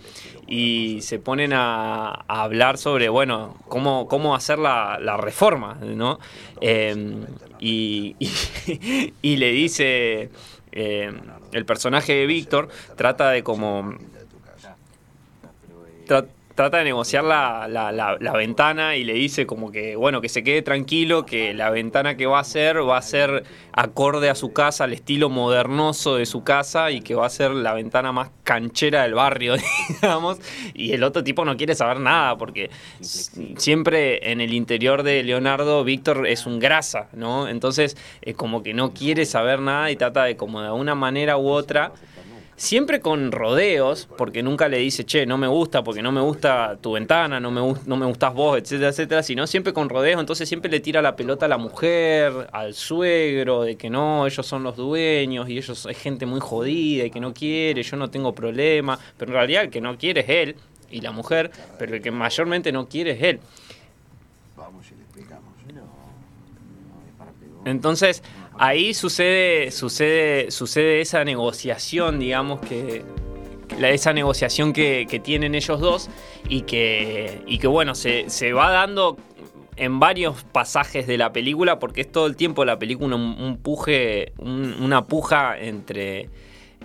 [SPEAKER 1] y se ponen a, hablar sobre, bueno, cómo, cómo hacer la, la reforma, ¿no? Eh, y, y- le dice, eh, el personaje de Víctor trata de como trata de negociar la, la- la- la ventana y le dice como que, bueno, que se quede tranquilo, que la ventana que va a hacer va a ser acorde a su casa, al estilo modernoso de su casa y que va a ser la ventana más canchera del barrio, digamos. Y el otro tipo no quiere saber nada porque siempre en el interior de Leonardo, Víctor es un grasa, ¿no? Entonces, es como que no quiere saber nada y trata de como de una manera u otra siempre con rodeos, porque nunca le dice, che, no me gusta, porque no me gusta tu ventana, no me, no me gustas vos, etcétera, etcétera, sino siempre con rodeos, entonces siempre le tira la pelota a la mujer, al suegro, de que no, ellos son los dueños y ellos es gente muy jodida y que no quiere, yo no tengo problema, pero en realidad el que no quiere es él y la mujer, pero el que mayormente no quiere es él.
[SPEAKER 3] Vamos y le explicamos.
[SPEAKER 1] Entonces, ahí sucede, sucede, sucede esa negociación, digamos, que. esa negociación que, tienen ellos dos y que, y que bueno, se, se va dando en varios pasajes de la película porque es todo el tiempo la película un, puje, un- una puja entre,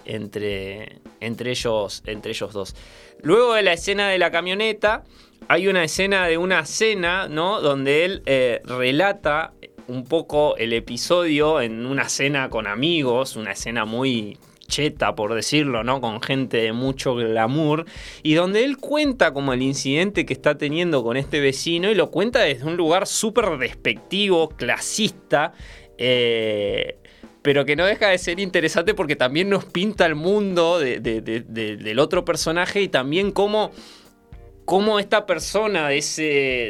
[SPEAKER 1] entre, entre, ellos, entre ellos dos. Luego de la escena de la camioneta, hay una escena de una cena, ¿no? Donde él eh, relata un poco el episodio en una cena con amigos, una escena muy cheta, por decirlo, ¿no? Con gente de mucho glamour, y donde él cuenta como el incidente que está teniendo con este vecino, y lo cuenta desde un lugar súper despectivo, clasista, eh, pero que no deja de ser interesante porque también nos pinta el mundo de- de- de- de- del otro personaje y también cómo, cómo esta persona de, ese,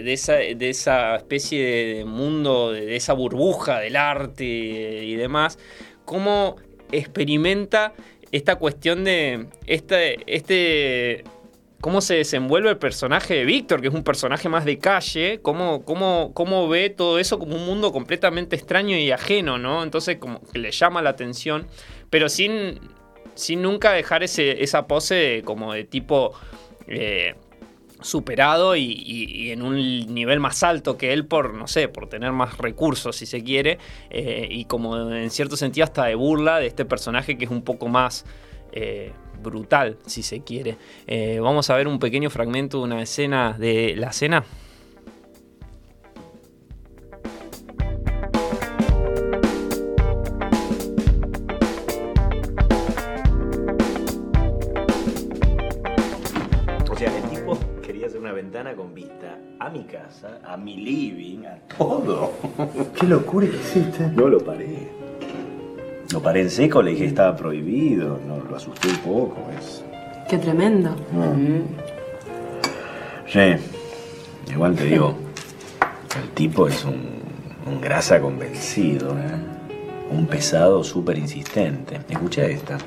[SPEAKER 1] de, esa, de esa especie de mundo, de, esa burbuja del arte y demás, cómo experimenta esta cuestión de este, este cómo se desenvuelve el personaje de Víctor, que es un personaje más de calle, cómo, cómo, cómo ve todo eso como un mundo completamente extraño y ajeno, ¿no? Entonces como que le llama la atención, pero sin, sin nunca dejar ese, esa pose de- como de tipo... eh, superado y, en un nivel más alto que él por, no sé, por tener más recursos, si se quiere, eh, y como en cierto sentido hasta de burla de este personaje que es un poco más eh, brutal, si se quiere. Eh, vamos a ver un pequeño fragmento de una escena de la cena.
[SPEAKER 4] Con vista a mi casa, a mi living, a todo.
[SPEAKER 5] ¿Qué locura que hiciste?
[SPEAKER 4] No lo paré. Lo paré en seco, le dije que estaba prohibido, no, lo asusté un poco. Es...
[SPEAKER 6] Qué tremendo.
[SPEAKER 4] Sí, igual te digo, el tipo es un, un grasa convencido, ¿eh? un pesado súper insistente. Escucha esta.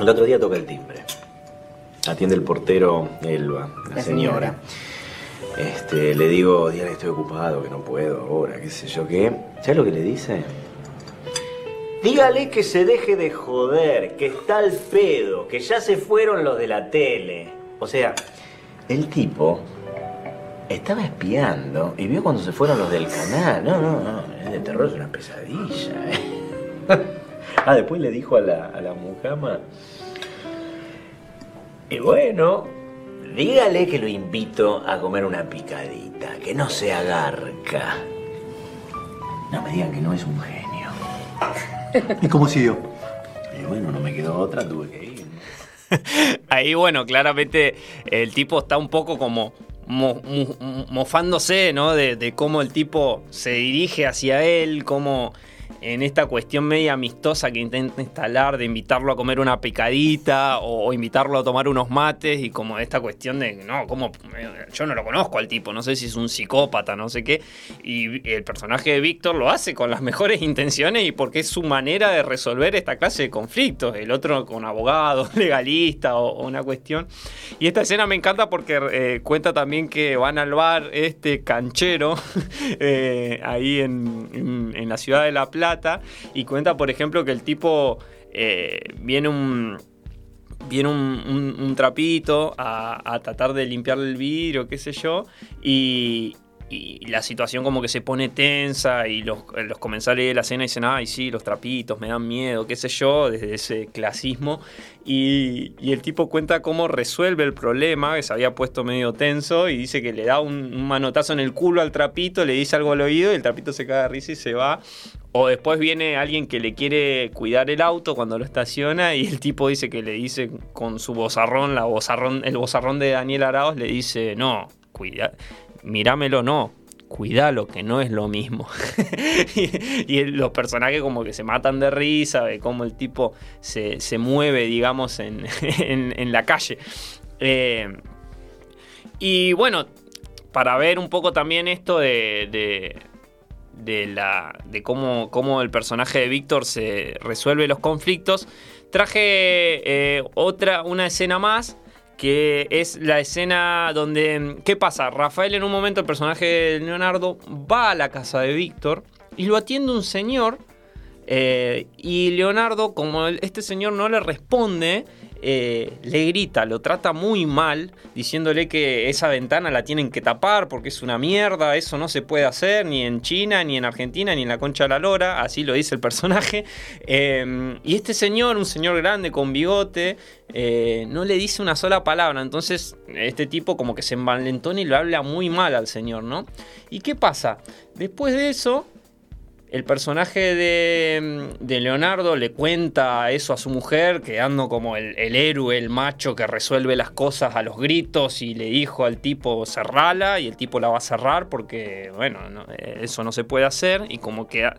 [SPEAKER 4] El otro día toca el timbre. Atiende el portero Elba, la, señora. Este, le digo, Diana, estoy ocupado, que no puedo ahora, qué sé yo qué. ¿Sabes lo que le dice? Dígale que se deje de joder, que está al pedo, que ya se fueron los de la tele. O sea, el tipo estaba espiando y vio cuando se fueron los del canal. No, no, no, es de terror, es una pesadilla. ¿eh? ah, después le dijo a la, a la mucama y bueno, dígale que lo invito a comer una picadita, que no se agarca. No me digan que no es un genio.
[SPEAKER 5] ¿Y cómo siguió?
[SPEAKER 4] Y bueno, no me quedó otra, tuve que ir.
[SPEAKER 1] Ahí, bueno, claramente el tipo está un poco como mofándose, ¿no? De, de, cómo el tipo se dirige hacia él, cómo en esta cuestión media amistosa que intenta instalar de invitarlo a comer una picadita o, invitarlo a tomar unos mates y como esta cuestión de, no, como yo no lo conozco al tipo, no sé si es un psicópata, no sé qué, y el personaje de Víctor lo hace con las mejores intenciones y porque es su manera de resolver esta clase de conflictos, el otro con abogado, legalista o, una cuestión. Y esta escena me encanta porque eh, cuenta también que van al bar este canchero eh, ahí en, en la ciudad de La Plata, y cuenta, por ejemplo, que el tipo eh, viene un viene un, trapito a, a, tratar de limpiar el vidrio, qué sé yo, y, y la situación como que se pone tensa y los, los, comensales de la cena dicen, ay, sí, los trapitos me dan miedo, qué sé yo, desde ese clasismo. Y, el tipo cuenta cómo resuelve el problema, que se había puesto medio tenso, y dice que le da un, manotazo en el culo al trapito, le dice algo al oído y el trapito se cae de risa y se va. O después viene alguien que le quiere cuidar el auto cuando lo estaciona y el tipo dice que le dice con su bozarrón, la bozarrón, el bozarrón de Daniel Araos, le dice, no, cuida, mirámelo, no, cuidalo, que no es lo mismo. y, los personajes como que se matan de risa, de cómo el tipo se, mueve, digamos, en, la calle. Eh, y bueno, para ver un poco también esto de, de, la, de cómo, cómo, el personaje de Víctor se resuelve los conflictos, traje eh, otra, una escena más que es la escena donde... ¿Qué pasa? Rafael en un momento, el personaje de Leonardo, va a la casa de Víctor y lo atiende un señor eh, y Leonardo, como este señor no le responde, eh, le grita, lo trata muy mal, diciéndole que esa ventana la tienen que tapar porque es una mierda, eso no se puede hacer ni en China, ni en Argentina, ni en la Concha de la Lora, así lo dice el personaje. Em, y este señor, un señor grande con bigote, eh, no le dice una sola palabra, entonces este tipo como que se envalentona y lo habla muy mal al señor, ¿no? ¿Y qué pasa? Después de eso, el personaje de, Leonardo le cuenta eso a su mujer, quedando como el, héroe, el macho que resuelve las cosas a los gritos y le dijo al tipo cerrala y el tipo la va a cerrar porque, bueno, eso no se puede hacer y como que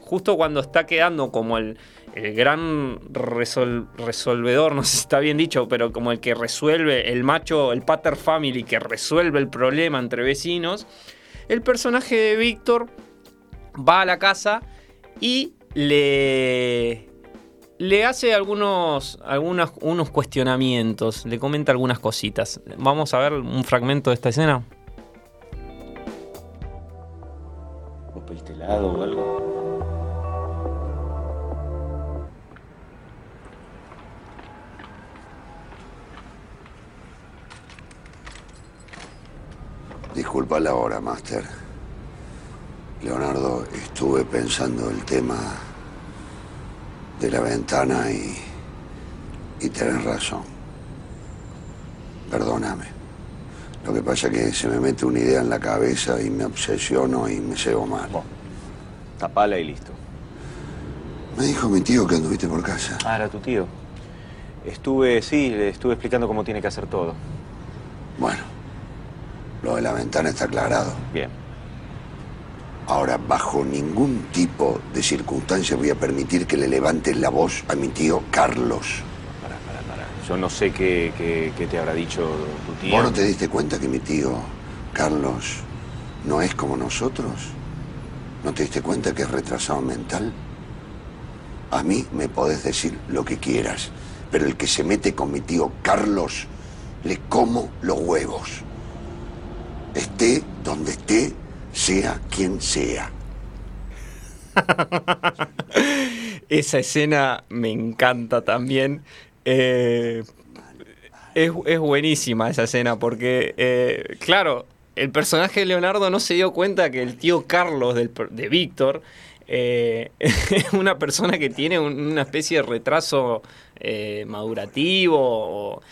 [SPEAKER 1] justo cuando está quedando como el, gran resolvedor, no sé si está bien dicho, pero como el que resuelve, el macho, el pater family que resuelve el problema entre vecinos, el personaje de Víctor va a la casa y le, le hace algunos, algunos unos cuestionamientos, le comenta algunas cositas. Vamos a ver un fragmento de esta escena.
[SPEAKER 4] ¿Vos pediste helado o algo?
[SPEAKER 3] disculpa la hora, Master. Leonardo, estuve pensando el tema de la ventana y, y tenés razón. Perdóname. Lo que pasa es que se me mete una idea en la cabeza y me obsesiono y me cebo mal.
[SPEAKER 2] Tapala y listo.
[SPEAKER 3] Me dijo mi tío que anduviste por casa.
[SPEAKER 2] Ah, era tu tío. Estuve, sí, le estuve explicando cómo tiene que hacer todo.
[SPEAKER 3] Bueno, lo de la ventana está aclarado.
[SPEAKER 2] Bien.
[SPEAKER 3] Ahora, bajo ningún tipo de circunstancia voy a permitir que le levantes la voz a mi tío Carlos.
[SPEAKER 2] Pará, pará, pará. Yo no sé qué, qué- qué te habrá dicho tu tío.
[SPEAKER 3] ¿Vos no te diste cuenta que mi tío Carlos no es como nosotros? ¿No te diste cuenta que es retrasado mental? A mí me podés decir lo que quieras, pero el que se mete con mi tío Carlos, le como los huevos. Esté donde esté, sea quien sea.
[SPEAKER 1] Esa escena me encanta también. Eh, es, es buenísima esa escena porque, eh, claro, el personaje de Leonardo no se dio cuenta que el tío Carlos de Víctor eh, es una persona que tiene un- una especie de retraso madurativo. o,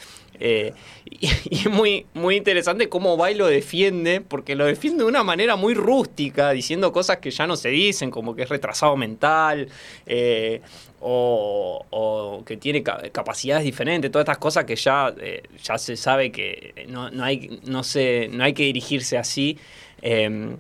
[SPEAKER 1] eh, y, es muy, muy interesante cómo va y lo defiende, porque lo defiende de una manera muy rústica, diciendo cosas que ya no se dicen, como que es retrasado mental, eh, o, que tiene ca- capacidades diferentes, todas estas cosas que ya, eh, ya se sabe que no, no hay, no, se, no hay que dirigirse así. Eh,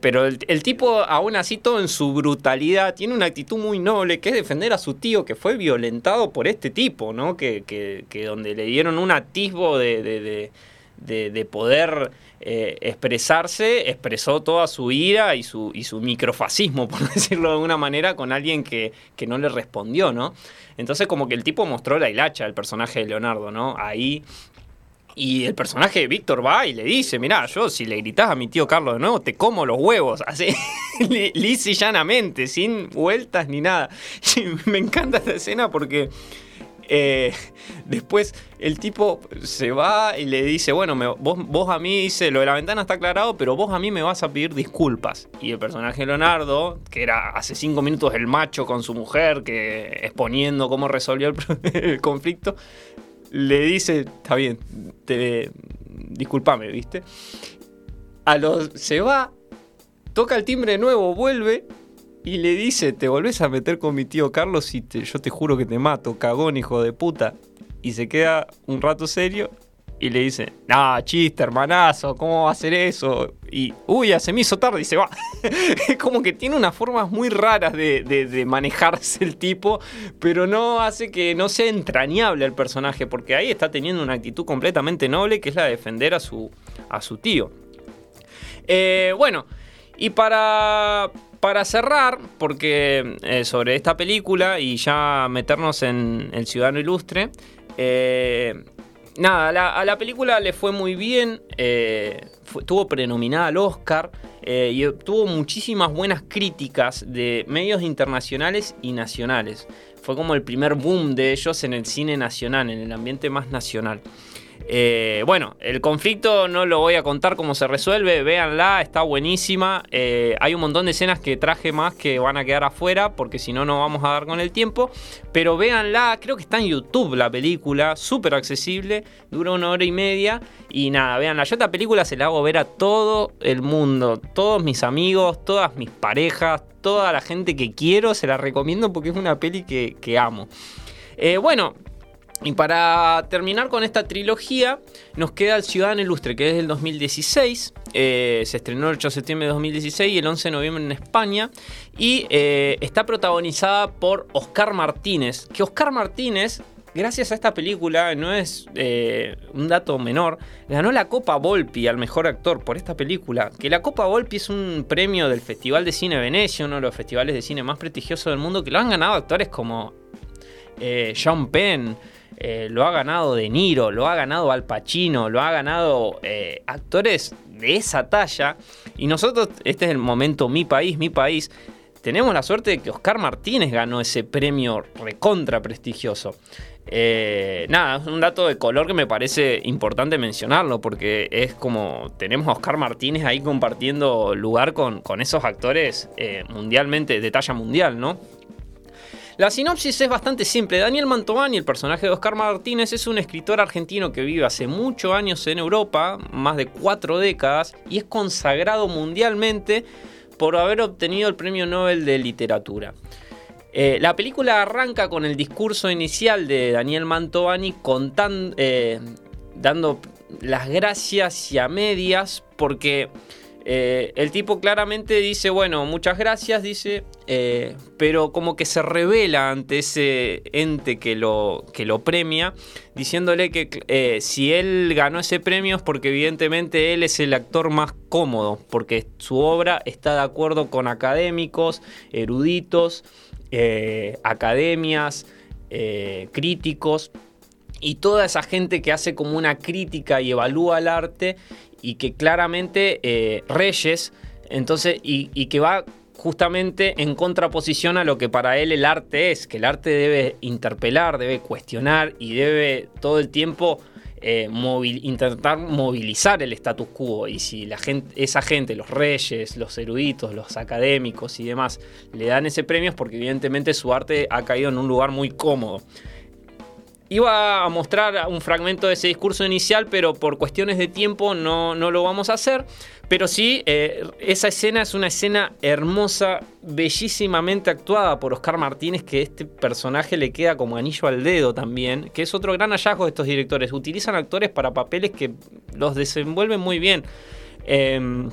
[SPEAKER 1] pero el, el tipo, aún así, todo en su brutalidad, tiene una actitud muy noble, que es defender a su tío, que fue violentado por este tipo, ¿no? Que, que- que donde le dieron un atisbo de- de- de poder eh, expresarse, expresó toda su ira y su, y su microfascismo, por decirlo de alguna manera, con alguien que, que no le respondió, ¿no? Entonces, como que el tipo mostró la hilacha, el personaje de Leonardo, ¿no? Ahí y el personaje de Víctor va y le dice, mirá, yo si le gritás a mi tío Carlos de nuevo, te como los huevos, así, li- lisa y llanamente, sin vueltas ni nada. Me encanta esta escena porque eh, después el tipo se va y le dice, bueno, me- vos, a mí, dice, lo de la ventana está aclarado, pero vos a mí me vas a pedir disculpas. Y el personaje Leonardo, que era hace cinco minutos el macho con su mujer, que exponiendo cómo resolvió el, el conflicto, le dice, está bien, te, discúlpame, ¿viste? A los, se va, toca el timbre nuevo, vuelve y le dice, te volvés a meter con mi tío Carlos y te- yo te juro que te mato, cagón, hijo de puta. Y se queda un rato serio y le dice, nah, chiste, hermanazo, ¿cómo va a hacer eso? Y, uy, ya se me hizo tarde y se va. como que tiene unas formas muy raras de, de- de manejarse el tipo, pero no hace que no sea entrañable el personaje, porque ahí está teniendo una actitud completamente noble que es la de defender a su, a su tío. Eh, bueno, y para, para cerrar, porque eh, sobre esta película y ya meternos en El Ciudadano Ilustre, eh, nada, la, a la película le fue muy bien, eh, fue- estuvo prenominada al Oscar eh, y obtuvo muchísimas buenas críticas de medios internacionales y nacionales. Fue como el primer boom de ellos en el cine nacional, en el ambiente más nacional. Eh, bueno, el conflicto no lo voy a contar cómo se resuelve, véanla, está buenísima. Eh, hay un montón de escenas que traje más que van a quedar afuera porque si no, no vamos a dar con el tiempo. Pero véanla, creo que está en YouTube la película, súper accesible, dura una hora y media. Y nada, véanla. Yo esta película se la hago ver a todo el mundo, todos mis amigos, todas mis parejas, toda la gente que quiero, se la recomiendo porque es una peli que, amo. Eh, bueno, y para terminar con esta trilogía, nos queda El Ciudadano Ilustre, que es del 2016. eh, se estrenó el 8 de septiembre de 2016 y el 11 de noviembre en España. Y eh, está protagonizada por Oscar Martínez. Que Oscar Martínez, gracias a esta película, no es eh, un dato menor, ganó la Copa Volpi al mejor actor por esta película. Que la Copa Volpi es un premio del Festival de Cine Venecia, uno de los festivales de cine más prestigiosos del mundo, que lo han ganado actores como John Penn, eh, lo ha ganado De Niro, lo ha ganado Al Pacino, lo ha ganado eh, actores de esa talla. Y nosotros, este es el momento Mi País, Mi País, tenemos la suerte de que Oscar Martínez ganó ese premio recontra prestigioso. Eh, nada, es un dato de color que me parece importante mencionarlo, porque es como tenemos a Oscar Martínez ahí compartiendo lugar con, con esos actores mundialmente, de talla mundial, ¿no? La sinopsis es bastante simple. Daniel Mantovani, el personaje de Oscar Martínez, es un escritor argentino que vive hace muchos años en Europa, más de cuatro décadas, y es consagrado mundialmente por haber obtenido el Premio Nobel de Literatura. Eh, la película arranca con el discurso inicial de Daniel Mantovani contando, eh, dando las gracias y a medias porque eh, el tipo claramente dice, bueno, muchas gracias, dice, eh, pero como que se revela ante ese ente que lo, que lo premia, diciéndole que eh, si él ganó ese premio es porque evidentemente él es el actor más cómodo, porque su obra está de acuerdo con académicos, eruditos, academias, críticos y toda esa gente que hace como una crítica y evalúa el arte y que claramente eh, Reyes, entonces, y, que va justamente en contraposición a lo que para él el arte es, que el arte debe interpelar, debe cuestionar y debe todo el tiempo eh, intentar movilizar el status quo. Y si la gente, esa gente, los reyes, los eruditos, los académicos y demás, le dan ese premio es porque evidentemente su arte ha caído en un lugar muy cómodo. Iba a mostrar un fragmento de ese discurso inicial, pero por cuestiones de tiempo no, no lo vamos a hacer. Pero sí, eh, esa escena es una escena hermosa, bellísimamente actuada por Oscar Martínez, que este personaje le queda como anillo al dedo también, que es otro gran hallazgo de estos directores. Utilizan actores para papeles que los desenvuelven muy bien. Em,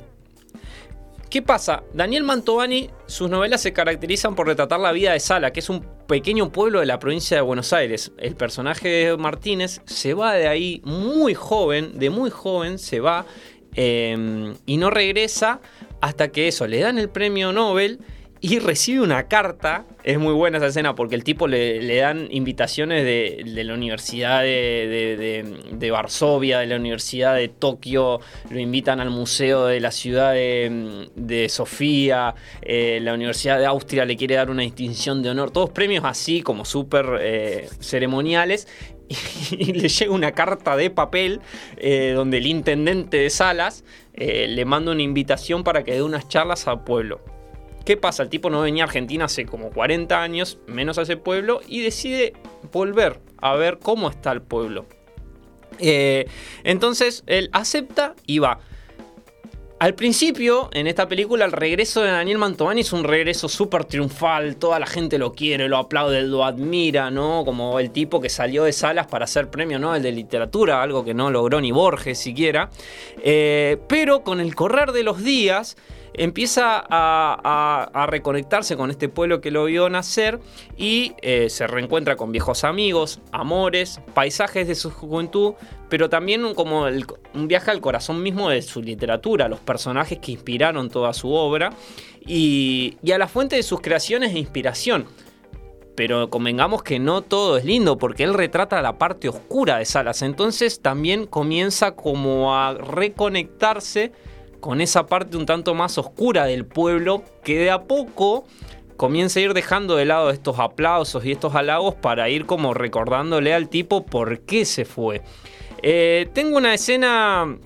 [SPEAKER 1] ¿Qué pasa? Daniel Mantovani, sus novelas se caracterizan por retratar la vida de Sala, que es un pequeño pueblo de la provincia de Buenos Aires. El personaje de Martínez se va de ahí muy joven, de muy joven se va eh, y no regresa hasta que eso, le dan el premio Nobel y recibe una carta. Es muy buena esa escena porque el tipo le, dan invitaciones de, la Universidad de, Varsovia, de la Universidad de Tokio, lo invitan al Museo de la Ciudad de, Sofía, eh, la Universidad de Austria le quiere dar una distinción de honor, todos premios así como súper eh, ceremoniales. Y, le llega una carta de papel eh, donde el intendente de Salas le manda una invitación para que dé unas charlas al pueblo. ¿Qué pasa? El tipo no venía a Argentina hace como 40 años, menos a ese pueblo, y decide volver a ver cómo está el pueblo. Eh, entonces él acepta y va. Al principio, en esta película, el regreso de Daniel Mantovani es un regreso súper triunfal, toda la gente lo quiere, lo aplaude, lo admira, ¿no? Como el tipo que salió de salas para hacer premio Nobel de literatura, algo que no logró ni Borges siquiera. Eh, pero con el correr de los días, empieza a, reconectarse con este pueblo que lo vio nacer y eh, se reencuentra con viejos amigos, amores, paisajes de su juventud, pero también como un viaje al corazón mismo de su literatura, los personajes que inspiraron toda su obra y, a la fuente de sus creaciones e inspiración. Pero convengamos que no todo es lindo porque él retrata la parte oscura de Salas. Entonces también comienza como a reconectarse con esa parte un tanto más oscura del pueblo que de a poco comienza a ir dejando de lado estos aplausos y estos halagos para ir como recordándole al tipo por qué se fue. Eh, tengo una escena,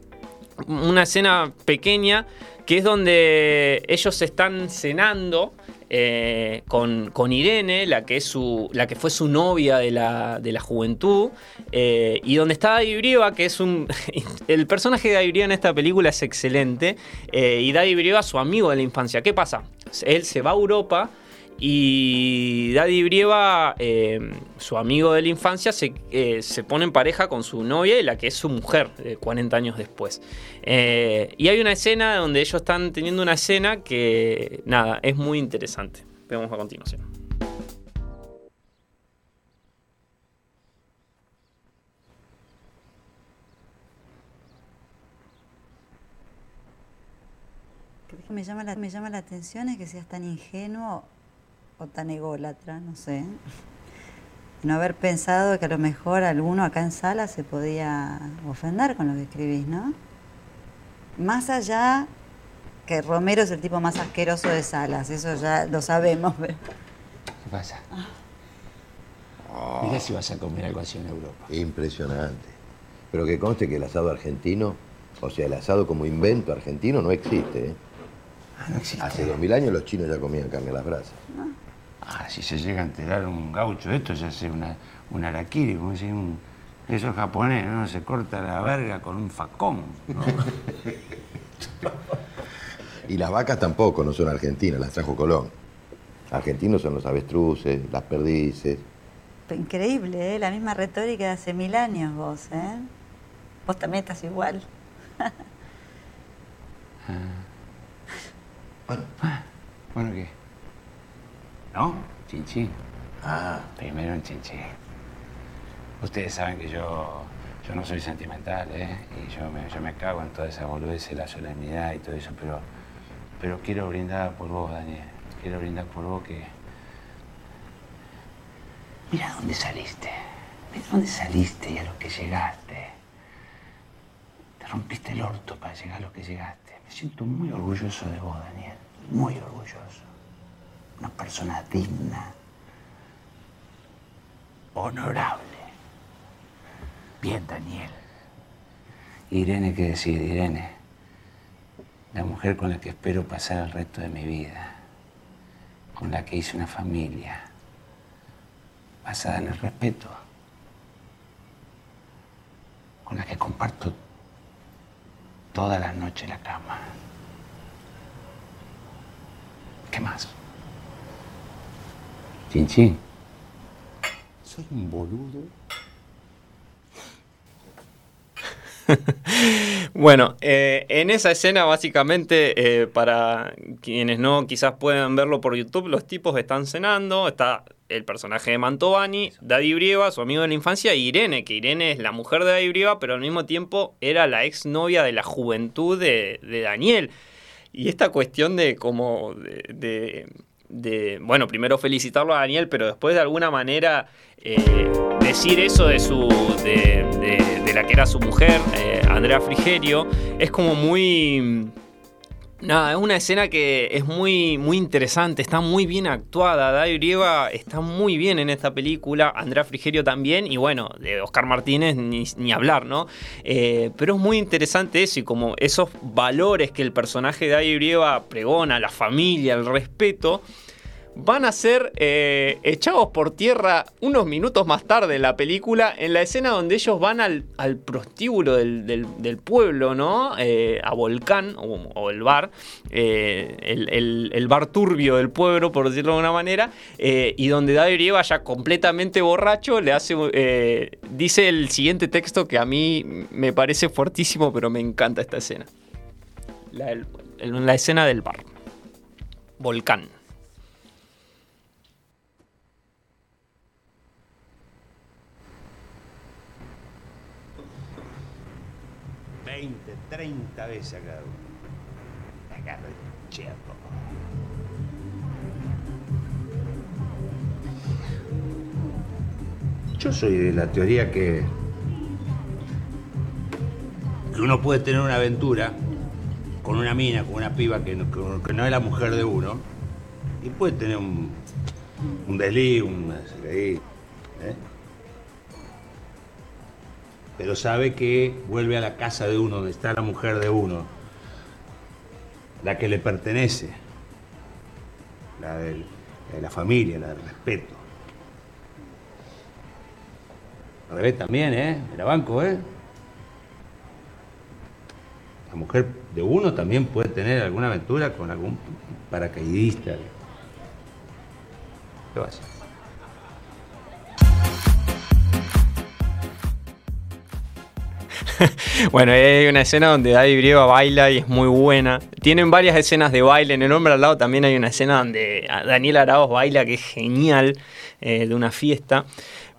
[SPEAKER 1] una escena pequeña que es donde ellos están cenando eh, con, Irene, la que, es su, la que fue su novia de la, juventud, eh, y donde está Daddy Brieva, que es un... el personaje de Daddy Brieva en esta película es excelente, eh, y Daddy Brieva su amigo de la infancia. ¿Qué pasa? Él se va a Europa y Daddy Brieva, eh, su amigo de la infancia, eh, se, pone en pareja con su novia y la que es su mujer 40 años después. Eh, y hay una escena donde ellos están teniendo una escena que, nada, es muy interesante. Vemos a continuación.
[SPEAKER 6] Me llama, la, me llama la atención es que seas tan ingenuo o tan ególatra, no sé. No haber pensado que a lo mejor alguno acá en sala se podía ofender con lo que escribís, ¿no? Más allá que Romero es el tipo más asqueroso de salas, eso ya lo sabemos.
[SPEAKER 7] ¿Qué pasa? Mirá si vas a comer algo así en Europa.
[SPEAKER 8] Impresionante. Pero que conste que el asado argentino, o sea, el asado como invento argentino no existe. ¿eh?
[SPEAKER 7] Ah, no existe.
[SPEAKER 8] Hace dos mil años los chinos ya comían carne a las brasas.
[SPEAKER 7] Ah, si se llega a enterar un gaucho de esto, ya hace una, un araquiri, como decir, un... Eso es japonés, ¿no? Se corta la verga con un facón, ¿no?
[SPEAKER 8] Y las vacas tampoco no son argentinas, las trajo Colón. Argentinos son los avestruces, las perdices.
[SPEAKER 6] Increíble, ¿eh? La misma retórica de hace mil años vos, ¿eh? Vos también estás igual.
[SPEAKER 7] Bueno, ¿qué? ¿No? Chinchín. Ah, primero en Chinchín. Ustedes saben que yo, yo no soy sentimental, ¿eh? Y yo me, yo me cago en toda esa boludez, la solemnidad y todo eso, pero, pero quiero brindar por vos, Daniel. Quiero brindar por vos que... Mira dónde saliste. Mira dónde saliste y a lo que llegaste. Te rompiste el orto para llegar a lo que llegaste. Me siento muy orgulloso de vos, Daniel. Muy orgulloso. Una persona digna. Honorable. Bien, Daniel. Irene, ¿qué decir? Irene. La mujer con la que espero pasar el resto de mi vida. Con la que hice una familia. Basada en el respeto. Con la que comparto todas las noches la cama. ¿Qué más? Chin chin. Soy un boludo.
[SPEAKER 1] Bueno, eh, en esa escena básicamente, eh, para quienes no quizás puedan verlo por YouTube, los tipos están cenando, está el personaje de Mantovani, Daddy Brieva, su amigo de la infancia, y Irene, que Irene es la mujer de Daddy Brieva, pero al mismo tiempo era la exnovia de la juventud de, de Daniel. Y esta cuestión de como de, de- de, bueno, primero felicitarlo a Daniel, pero después de alguna manera eh, decir eso de su de, de- la que era su mujer, eh, Andrea Frigerio, es como muy Nada, es una escena que es muy, muy interesante, está muy bien actuada. David Brieva está muy bien en esta película, Andrea Frigerio también, y bueno, de Oscar Martínez ni, hablar, ¿no? Eh, pero es muy interesante eso y como esos valores que el personaje de David Brieva pregona, la familia, el respeto, van a ser eh, echados por tierra unos minutos más tarde en la película, en la escena donde ellos van al, al prostíbulo del, del- pueblo, ¿no? Eh, a Volcán, o, el bar, eh, el, el- bar turbio del pueblo, por decirlo de alguna manera, y donde David Brieva, ya completamente borracho, le hace, dice el siguiente texto que a mí me parece fuertísimo, pero me encanta esta escena. La escena del bar. Volcán.
[SPEAKER 7] 20, 30 veces a cada uno. Me agarro el cherro. Yo soy de la teoría que, uno puede tener una aventura con una mina, con una piba que no, es la mujer de uno, y puede tener un, un un ¿eh? Pero sabe que vuelve a la casa de uno, donde está la mujer de uno, la que le pertenece, la de la familia, la del respeto. Al revés también, ¿eh? Era banco, ¿eh? La mujer de uno también puede tener alguna aventura con algún paracaidista. ¿Qué va a hacer?
[SPEAKER 1] Bueno, hay una escena donde David Brieva baila y es muy buena. Tienen varias escenas de baile. En El Hombre al lado también hay una escena donde Daniel Arauz baila que es genial, eh, de una fiesta.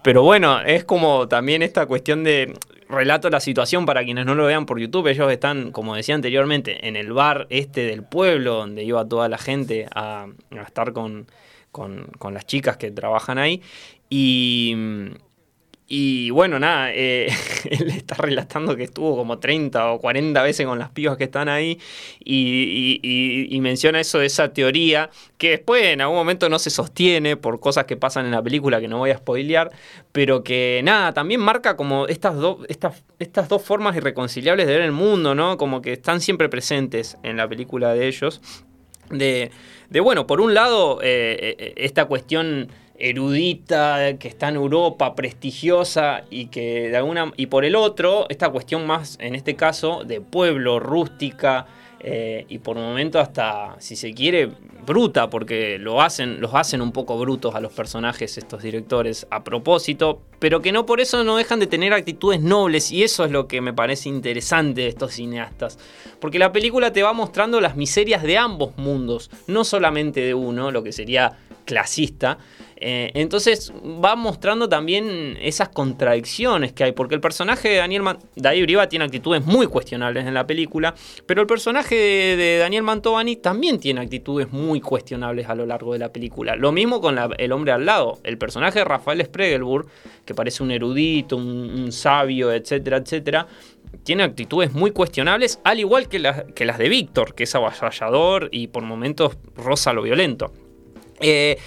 [SPEAKER 1] Pero bueno, es como también esta cuestión de relato la situación para quienes no lo vean por YouTube. Ellos están, como decía anteriormente, en el bar este del pueblo donde iba toda la gente a, estar con, con- con las chicas que trabajan ahí. Y, y bueno, nada, eh, él está relatando que estuvo como 30 o 40 veces con las pibas que están ahí y, menciona eso de esa teoría que después en algún momento no se sostiene por cosas que pasan en la película que no voy a spoilear, pero que nada, también marca como estas, estas, estas dos formas irreconciliables de ver el mundo, ¿no? Como que están siempre presentes en la película de ellos. De, de bueno, por un lado, eh, eh, esta cuestión erudita que está en Europa, prestigiosa y que de alguna y por el otro esta cuestión más en este caso de pueblo, rústica eh, y por un momento hasta si se quiere bruta porque lo hacen los hacen un poco brutos a los personajes estos directores a propósito, pero que no por eso no dejan de tener actitudes nobles y eso es lo que me parece interesante de estos cineastas, porque la película te va mostrando las miserias de ambos mundos, no solamente de uno, lo que sería clasista, eh, entonces va mostrando también esas contradicciones que hay, porque el personaje de Daniel David Briva tiene actitudes muy cuestionables en la película, pero el personaje de, Daniel Mantovani también tiene actitudes muy cuestionables a lo largo de la película. Lo mismo con el hombre al lado, el personaje de Rafael Spregelburg, que parece un erudito, un, sabio, etcétera, etcétera, tiene actitudes muy cuestionables, al igual que, que las de Víctor, que es avasallador y por momentos rosa lo violento. Eh,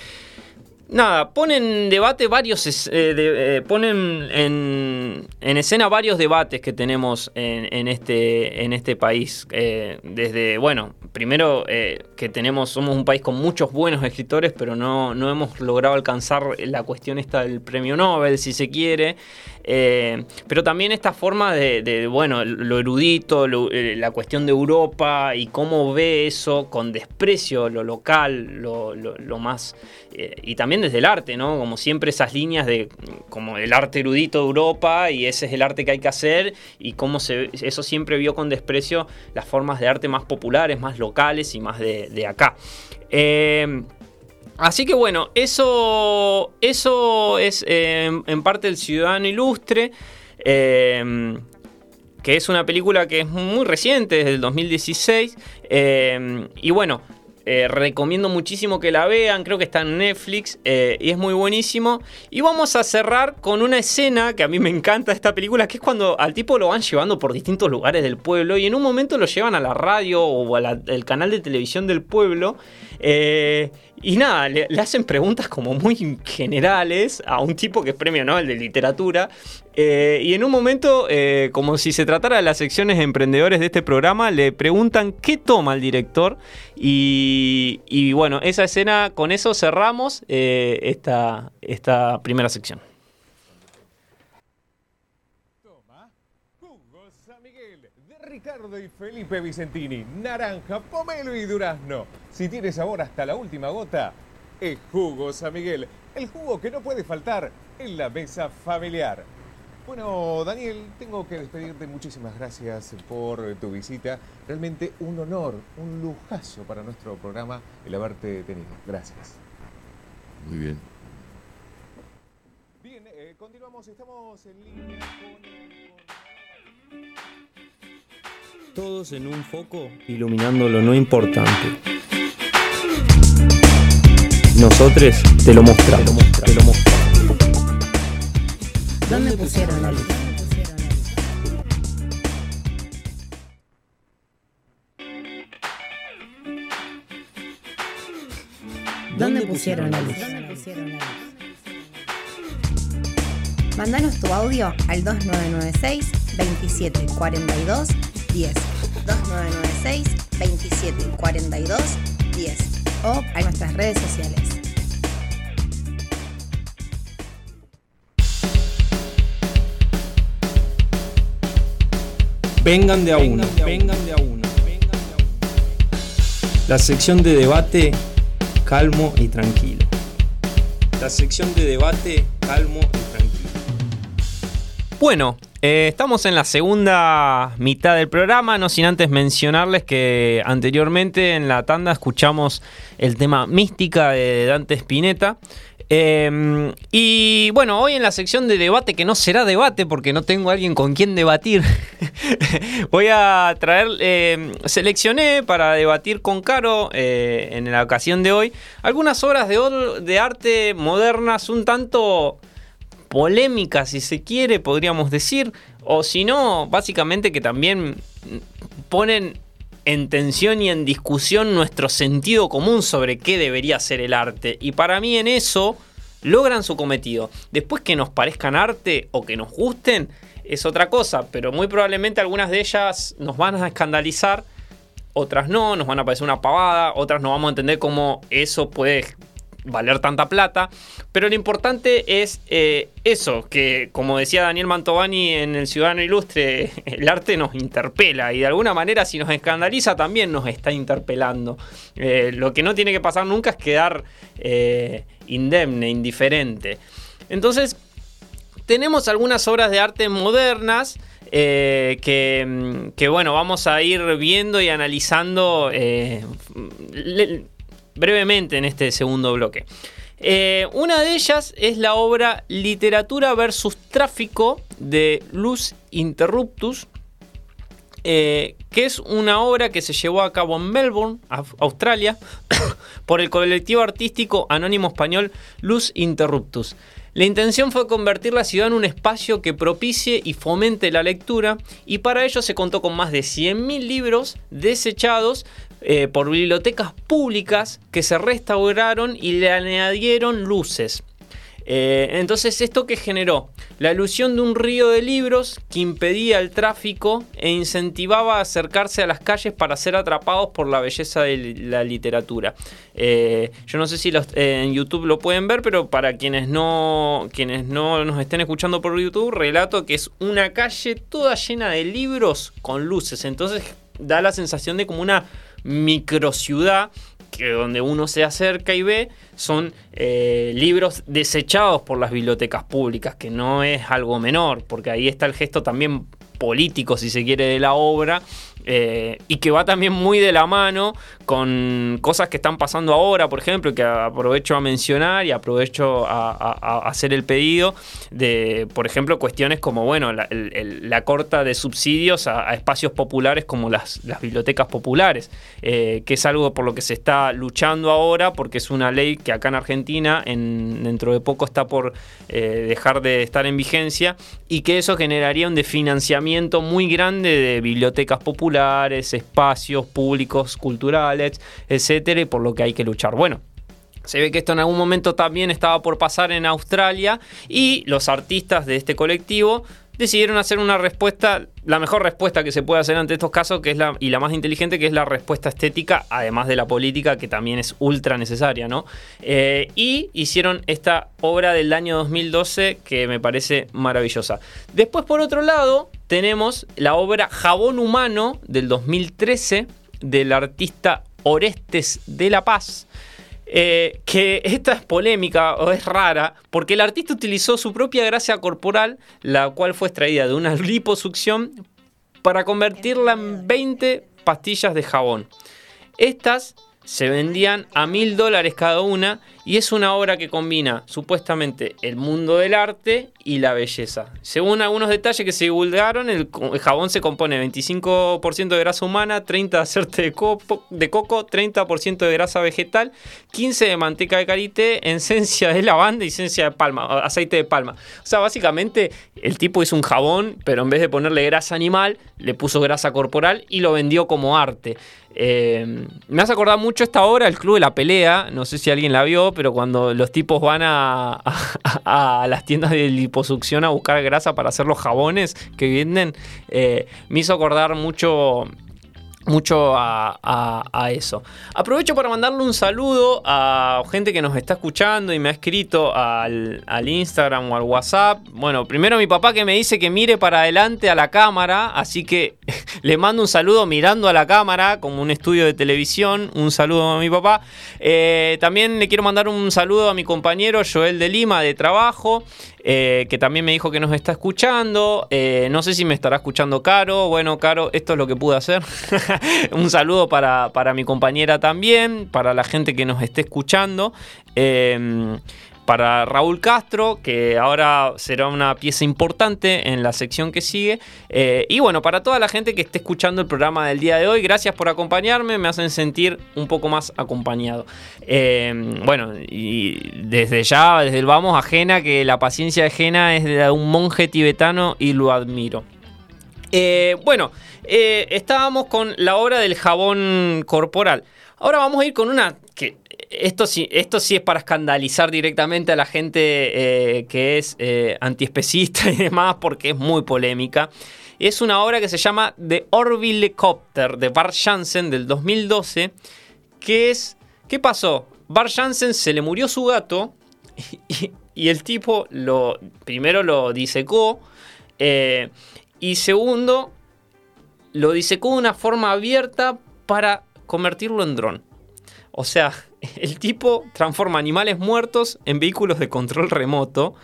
[SPEAKER 1] nada, ponen en debate varios, eh, eh, ponen en, escena varios debates que tenemos en, este, en este país. Eh, desde, bueno, primero que tenemos, somos un país con muchos buenos escritores, pero no, no hemos logrado alcanzar la cuestión esta del premio Nobel, si se quiere. Pero también esta forma de, bueno, lo erudito, la cuestión de Europa y cómo ve eso con desprecio lo local, lo, más... y también desde el arte, ¿no? Como siempre esas líneas de como el arte erudito de Europa y ese es el arte que hay que hacer y cómo se, eso siempre vio con desprecio las formas de arte más populares, más locales y más de, acá. Eh, así que bueno, eso, eso es eh, en parte el Ciudadano Ilustre. Eh, que es una película que es muy reciente, desde el 2016. y bueno, eh, recomiendo muchísimo que la vean, creo que está en Netflix eh, y es muy buenísimo. Y vamos a cerrar con una escena que a mí me encanta de esta película, que es cuando al tipo lo van llevando por distintos lugares del pueblo y en un momento lo llevan a la radio o al canal de televisión del pueblo. Eh, y nada, le, hacen preguntas como muy generales a un tipo que es premio Nobel de literatura. Eh, y en un momento, eh, como si se tratara de las secciones de emprendedores de este programa, le preguntan qué toma el director. Y, bueno, esa escena, con eso cerramos esta, esta primera sección.
[SPEAKER 9] Ricardo y Felipe Vicentini, naranja, pomelo y durazno. Si tiene sabor hasta la última gota, es jugo San Miguel, el jugo que no puede faltar en la mesa familiar. Bueno, Daniel, tengo que despedirte. Muchísimas gracias por tu visita. Realmente un honor, un lujazo para nuestro programa el haberte tenido. Gracias.
[SPEAKER 8] Muy bien.
[SPEAKER 9] Bien, eh, continuamos. Estamos en línea con...
[SPEAKER 1] Todos en un foco iluminando lo no importante. Nosotros te lo mostramos. Te lo mostramos.
[SPEAKER 10] ¿Dónde pusieron la luz? ¿Dónde pusieron la luz? Mándanos tu audio al 2996 2742 10 2996 2742 10 o a nuestras redes sociales.
[SPEAKER 1] Vengan de a uno, vengan de a uno. La sección de debate calmo y tranquilo. La sección de debate calmo y tranquilo. Bueno, eh, estamos en la segunda mitad del programa, no sin antes mencionarles que anteriormente en la tanda escuchamos el tema Mística de Dante Spinetta. Em, y bueno, hoy en la sección de debate, que no será debate porque no tengo a alguien con quien debatir, voy a traer, em, seleccioné para debatir con Caro eh, en la ocasión de hoy algunas obras de, de arte modernas un tanto polémica, si se quiere, podríamos decir, o si no, básicamente que también ponen en tensión y en discusión nuestro sentido común sobre qué debería ser el arte. Y para mí en eso logran su cometido. Después que nos parezcan arte o que nos gusten, es otra cosa, pero muy probablemente algunas de ellas nos van a escandalizar, otras no, nos van a parecer una pavada, otras no vamos a entender cómo eso puede valer tanta plata. Pero lo importante es eh, eso, que como decía Daniel Mantovani en El Ciudadano Ilustre, el arte nos interpela y de alguna manera si nos escandaliza también nos está interpelando. Eh, lo que no tiene que pasar nunca es quedar eh, indemne, indiferente. Entonces, tenemos algunas obras de arte modernas. que, que, bueno, vamos a ir viendo y analizando brevemente en este segundo bloque. Eh, una de ellas es la obra Literatura versus Tráfico de Luz Interruptus, eh, que es una obra que se llevó a cabo en Melbourne, Australia, por el colectivo artístico anónimo español Luz Interruptus. La intención fue convertir la ciudad en un espacio que propicie y fomente la lectura y para ello se contó con más de 100.000 libros desechados eh, por bibliotecas públicas que se restauraron y le añadieron luces. Eh, entonces, ¿esto que generó? La ilusión de un río de libros que impedía el tráfico e incentivaba acercarse a las calles para ser atrapados por la belleza de la literatura. Eh, yo no sé si en YouTube lo pueden ver, pero para quienes no, quienes no nos estén escuchando por YouTube, relato que es una calle toda llena de libros con luces. Entonces da la sensación de como una microciudad que donde uno se acerca y ve son eh, libros desechados por las bibliotecas públicas, que no es algo menor, porque ahí está el gesto también político, si se quiere, de la obra, eh, y que va también muy de la mano con cosas que están pasando ahora, por ejemplo, que aprovecho a mencionar y aprovecho a, hacer el pedido de, por ejemplo, cuestiones como, bueno, la, corta de subsidios a, espacios populares como las, bibliotecas populares, eh, que es algo por lo que se está luchando ahora, porque es una ley que acá en Argentina en, dentro de poco está por eh, dejar de estar en vigencia y que eso generaría un desfinanciamiento muy grande de bibliotecas populares, espacios públicos, culturales, etcétera, y por lo que hay que luchar. Bueno, se ve que esto en algún momento también estaba por pasar en Australia y los artistas de este colectivo decidieron hacer una respuesta, la mejor respuesta que se puede hacer ante estos casos, que es la, y la más inteligente, que es la respuesta estética, además de la política, que también es ultra necesaria, ¿no? Eh, y hicieron esta obra del año 2012 que me parece maravillosa. Después, por otro lado, tenemos la obra Jabón Humano del 2013 del artista Orestes de la Paz. Eh, que esta es polémica o es rara porque el artista utilizó su propia grasa corporal, la cual fue extraída de una liposucción, para convertirla en 20 pastillas de jabón. Estas se vendían a mil dólares cada una y es una obra que combina supuestamente el mundo del arte y la belleza. Según algunos detalles que se divulgaron, el, jabón se compone de 25% de grasa humana, 30% de aceite de, coco, de coco, 30% de grasa vegetal, 15% de manteca de karité, esencia de lavanda y esencia de palma, aceite de palma. O sea, básicamente el tipo hizo un jabón, pero en vez de ponerle grasa animal, le puso grasa corporal y lo vendió como arte. Eh, me hace acordar mucho esta obra, El Club de la Pelea. No sé si alguien la vio, pero cuando los tipos van a, a, las tiendas de liposucción a buscar grasa para hacer los jabones que venden, eh, me hizo acordar mucho mucho a, eso. Aprovecho para mandarle un saludo a gente que nos está escuchando y me ha escrito al, Instagram o al WhatsApp. Bueno, primero mi papá que me dice que mire para adelante a la cámara, así que le mando un saludo mirando a la cámara como un estudio de televisión. Un saludo a mi papá. Eh, también le quiero mandar un saludo a mi compañero Joel de Lima de trabajo. Eh, que también me dijo que nos está escuchando. Eh, no sé si me estará escuchando Caro. Bueno, Caro, esto es lo que pude hacer. Un saludo para, mi compañera también, para la gente que nos esté escuchando. Em, para Raúl Castro, que ahora será una pieza importante en la sección que sigue. Eh, y bueno, para toda la gente que esté escuchando el programa del día de hoy, gracias por acompañarme, me hacen sentir un poco más acompañado. Eh, bueno, y desde ya, desde el vamos a Jena, que la paciencia de Jena es de un monje tibetano y lo admiro. Eh, bueno, estábamos con la obra del jabón corporal. Ahora vamos a ir con una que esto sí, esto sí es para escandalizar directamente a la gente eh, que es eh, antiespecista y demás, porque es muy polémica. Es una obra que se llama The Orville Copter de Bart Jansen del 2012, que es... ¿Qué pasó? Bart Jansen se le murió su gato y, el tipo lo primero lo disecó eh, y segundo lo disecó de una forma abierta para convertirlo en dron. O sea, el tipo transforma animales muertos en vehículos de control remoto.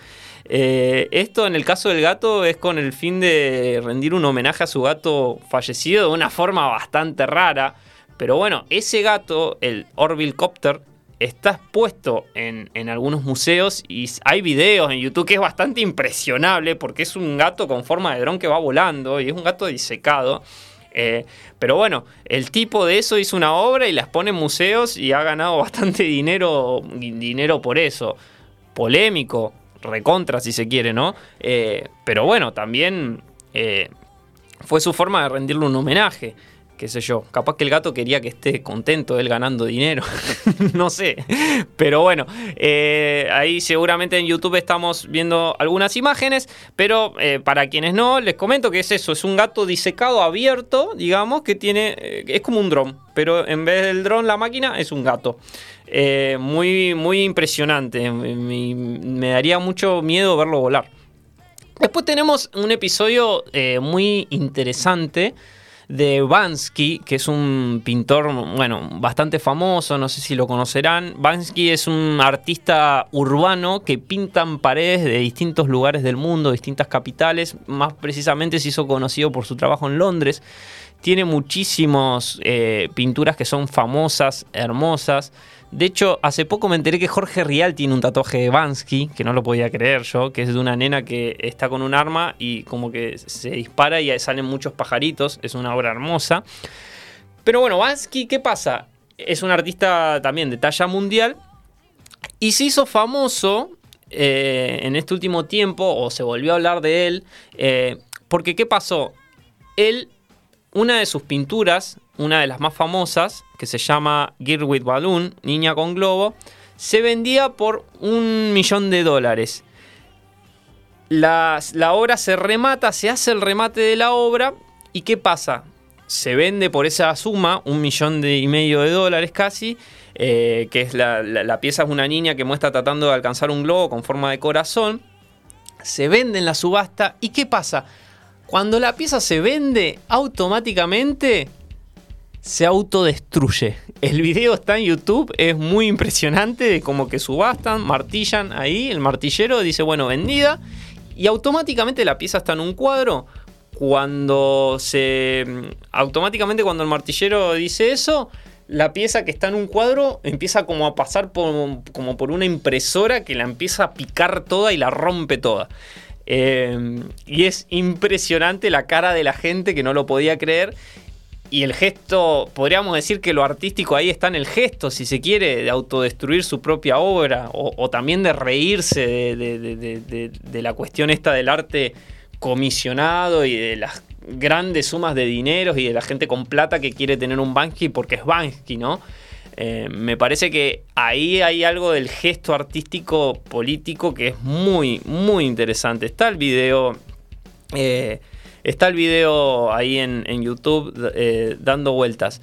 [SPEAKER 1] Eh, esto en el caso del gato es con el fin de rendir un homenaje a su gato fallecido de una forma bastante rara. Pero bueno, ese gato, el Orville Copter, está expuesto en, en, algunos museos y hay videos en YouTube que es bastante impresionable porque es un gato con forma de dron que va volando y es un gato disecado. Eh, pero bueno, el tipo de eso hizo una obra y las pone en museos y ha ganado bastante dinero, dinero por eso. Polémico, recontra si se quiere, ¿no? Eh, pero bueno, también eh, fue su forma de rendirle un homenaje qué sé yo, capaz que el gato quería que esté contento él ganando dinero, no sé, pero bueno, eh, ahí seguramente en YouTube estamos viendo algunas imágenes, pero eh, para quienes no, les comento que es eso, es un gato disecado abierto, digamos, que tiene, eh, es como un dron, pero en vez del dron la máquina es un gato. muy, muy impresionante, me, daría mucho miedo verlo volar. Después tenemos un episodio muy interesante de Bansky, que es un pintor, bueno, bastante famoso, no sé si lo conocerán. Bansky es un artista urbano que pinta en paredes de distintos lugares del mundo, distintas capitales. Más precisamente se hizo conocido por su trabajo en Londres. Tiene muchísimas eh, pinturas que son famosas, hermosas. De hecho, hace poco me enteré que Jorge Rial tiene un tatuaje de Bansky, que no lo podía creer yo, que es de una nena que está con un arma y como que se dispara y salen muchos pajaritos. Es una obra hermosa. Pero bueno, Bansky, ¿qué pasa? Es un artista también de talla mundial y se hizo famoso eh, en este último tiempo, o se volvió a hablar de él, eh, porque ¿qué pasó? Él, una de sus pinturas una de las más famosas, que se llama Girl with Balloon, Niña con Globo, se vendía por un millón de dólares. La, obra se remata, se hace el remate de la obra y ¿qué pasa? Se vende por esa suma, un millón y medio de dólares casi, eh, que es la, la pieza es una niña que muestra tratando de alcanzar un globo con forma de corazón. Se vende en la subasta y ¿qué pasa? Cuando la pieza se vende, automáticamente se autodestruye. El video está en YouTube, es muy impresionante de como que subastan, martillan ahí, el martillero dice, bueno, vendida, y automáticamente la pieza está en un cuadro. Cuando se. Automáticamente, cuando el martillero dice eso, la pieza que está en un cuadro empieza como a pasar por, como por una impresora que la empieza a picar toda y la rompe toda. Eh, y es impresionante la cara de la gente que no lo podía creer y el gesto, podríamos decir que lo artístico ahí está en el gesto, si se quiere, de autodestruir su propia obra, o, también de reírse de, la cuestión esta del arte comisionado y de las grandes sumas de dinero y de la gente con plata que quiere tener un Bansky porque es Bansky, ¿no? Eh, me parece que ahí hay algo del gesto artístico político que es muy, muy interesante. Está el video. Eh, Está el video ahí en, YouTube eh, dando vueltas.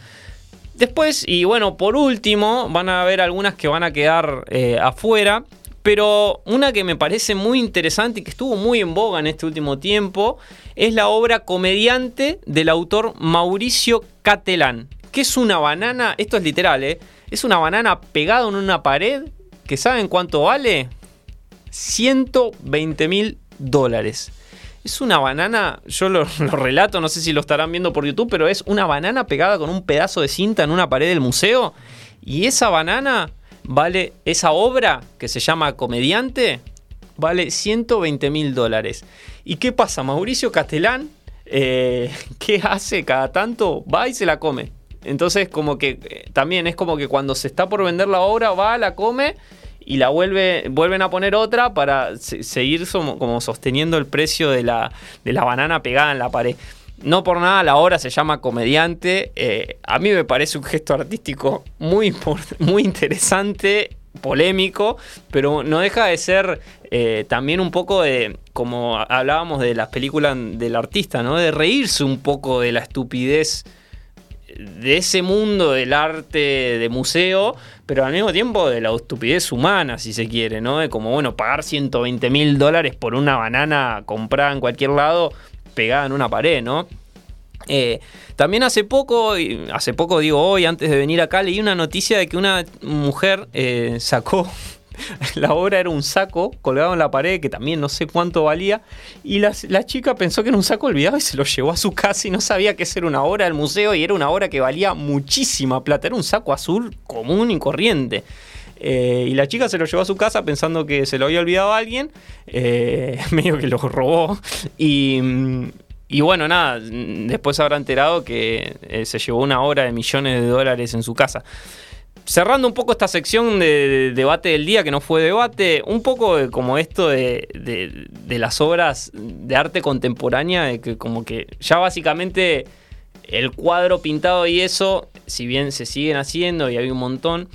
[SPEAKER 1] Después, y bueno, por último, van a haber algunas que van a quedar afuera. Pero una que me parece muy interesante y que estuvo muy en boga en este último tiempo es la obra Comediante del autor Mauricio Catelán. Que es una banana, esto es literal, ¿eh? Es una banana pegada en una pared que ¿saben cuánto vale? 120 mil dólares. Es una banana, yo lo, relato, no sé si lo estarán viendo por YouTube, pero es una banana pegada con un pedazo de cinta en una pared del museo. Y esa banana vale esa obra que se llama Comediante, vale 120 mil dólares. ¿Y qué pasa? Mauricio Castelán, eh, ¿qué hace cada tanto? Va y se la come. Entonces, como que eh, también es como que cuando se está por vender la obra, va, la come y la vuelve, vuelven a poner otra para seguir como sosteniendo el precio de la, de la banana pegada en la pared. No por nada la obra se llama comediante. Eh, a mí me parece un gesto artístico muy, muy interesante, polémico, pero no deja de ser eh, también un poco de, como hablábamos de las películas del artista, ¿no? De reírse un poco de la estupidez de ese mundo del arte de museo, pero al mismo tiempo de la estupidez humana, si se quiere, ¿no? De como, bueno, pagar 120 mil dólares por una banana comprada en cualquier lado, pegada en una pared, ¿no? Eh, también hace poco, hace poco digo hoy, antes de venir acá, leí una noticia de que una mujer eh, sacó, la obra era un saco colgado en la pared que también no sé cuánto valía, y la, chica pensó que era un saco olvidado y se lo llevó a su casa y no sabía que era una obra del museo y era una obra que valía muchísima plata, era un saco azul común y corriente. Eh, y la chica se lo llevó a su casa pensando que se lo había olvidado a alguien, medio que lo robó. Y, bueno, nada, después habrá enterado que eh, se llevó una hora de millones de dólares en su casa. Cerrando un poco esta sección de, debate del día, que no fue debate, un poco como esto de, las obras de arte contemporánea, de que como que ya básicamente el cuadro pintado y eso, si bien se siguen haciendo y hay un montón,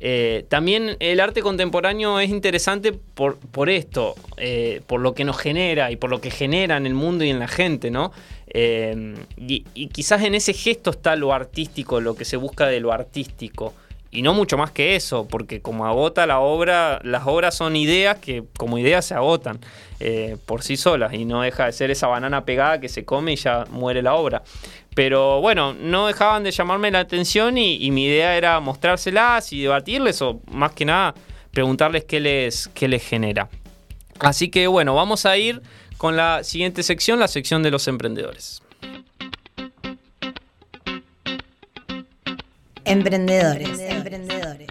[SPEAKER 1] eh, también el arte contemporáneo es interesante por, por esto, eh, por lo que nos genera y por lo que genera en el mundo y en la gente, ¿no? Eh, y, y, quizás en ese gesto está lo artístico, lo que se busca de lo artístico. Y no mucho más que eso, porque como agota la obra, las obras son ideas que como ideas se agotan por sí solas y no deja de ser esa banana pegada que se come y ya muere la obra. Pero bueno, no dejaban de llamarme la atención y, mi idea era mostrárselas y debatirles o más que nada preguntarles qué les, qué les genera. Así que bueno, vamos a ir con la siguiente sección, la sección de los emprendedores.
[SPEAKER 10] Emprendedores, emprendedores.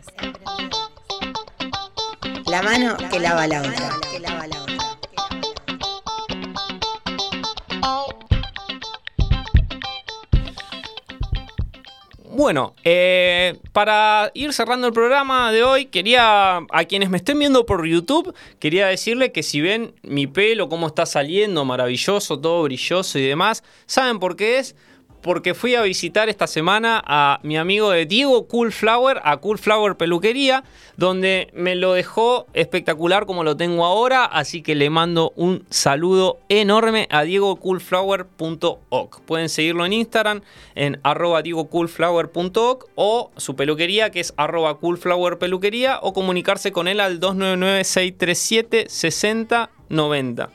[SPEAKER 10] La mano que lava la otra.
[SPEAKER 1] Bueno, eh, para ir cerrando el programa de hoy, quería, a quienes me estén viendo por YouTube, quería decirle que si ven mi pelo, cómo está saliendo, maravilloso, todo brilloso y demás, ¿saben por qué es? Porque fui a visitar esta semana a mi amigo de Diego Coolflower, a Coolflower Peluquería, donde me lo dejó espectacular como lo tengo ahora, así que le mando un saludo enorme a diegocoolflower.oc. Pueden seguirlo en Instagram en arroba diegocoolflower.oc o su peluquería que es arroba coolflowerpeluquería o comunicarse con él al 299-637-6090.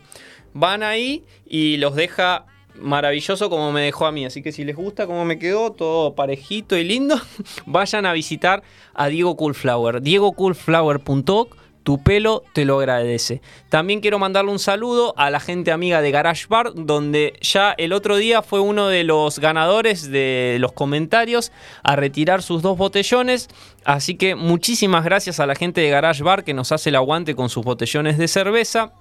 [SPEAKER 1] Van ahí y los deja maravilloso como me dejó a mí. Así que si les gusta cómo me quedó, todo parejito y lindo, vayan a visitar a Diego Coolflower. DiegoCoolflower.org tu pelo te lo agradece. También quiero mandarle un saludo a la gente amiga de Garage Bar, donde ya el otro día fue uno de los ganadores de los comentarios a retirar sus dos botellones. Así que muchísimas gracias a la gente de Garage Bar que nos hace el aguante con sus botellones de cerveza.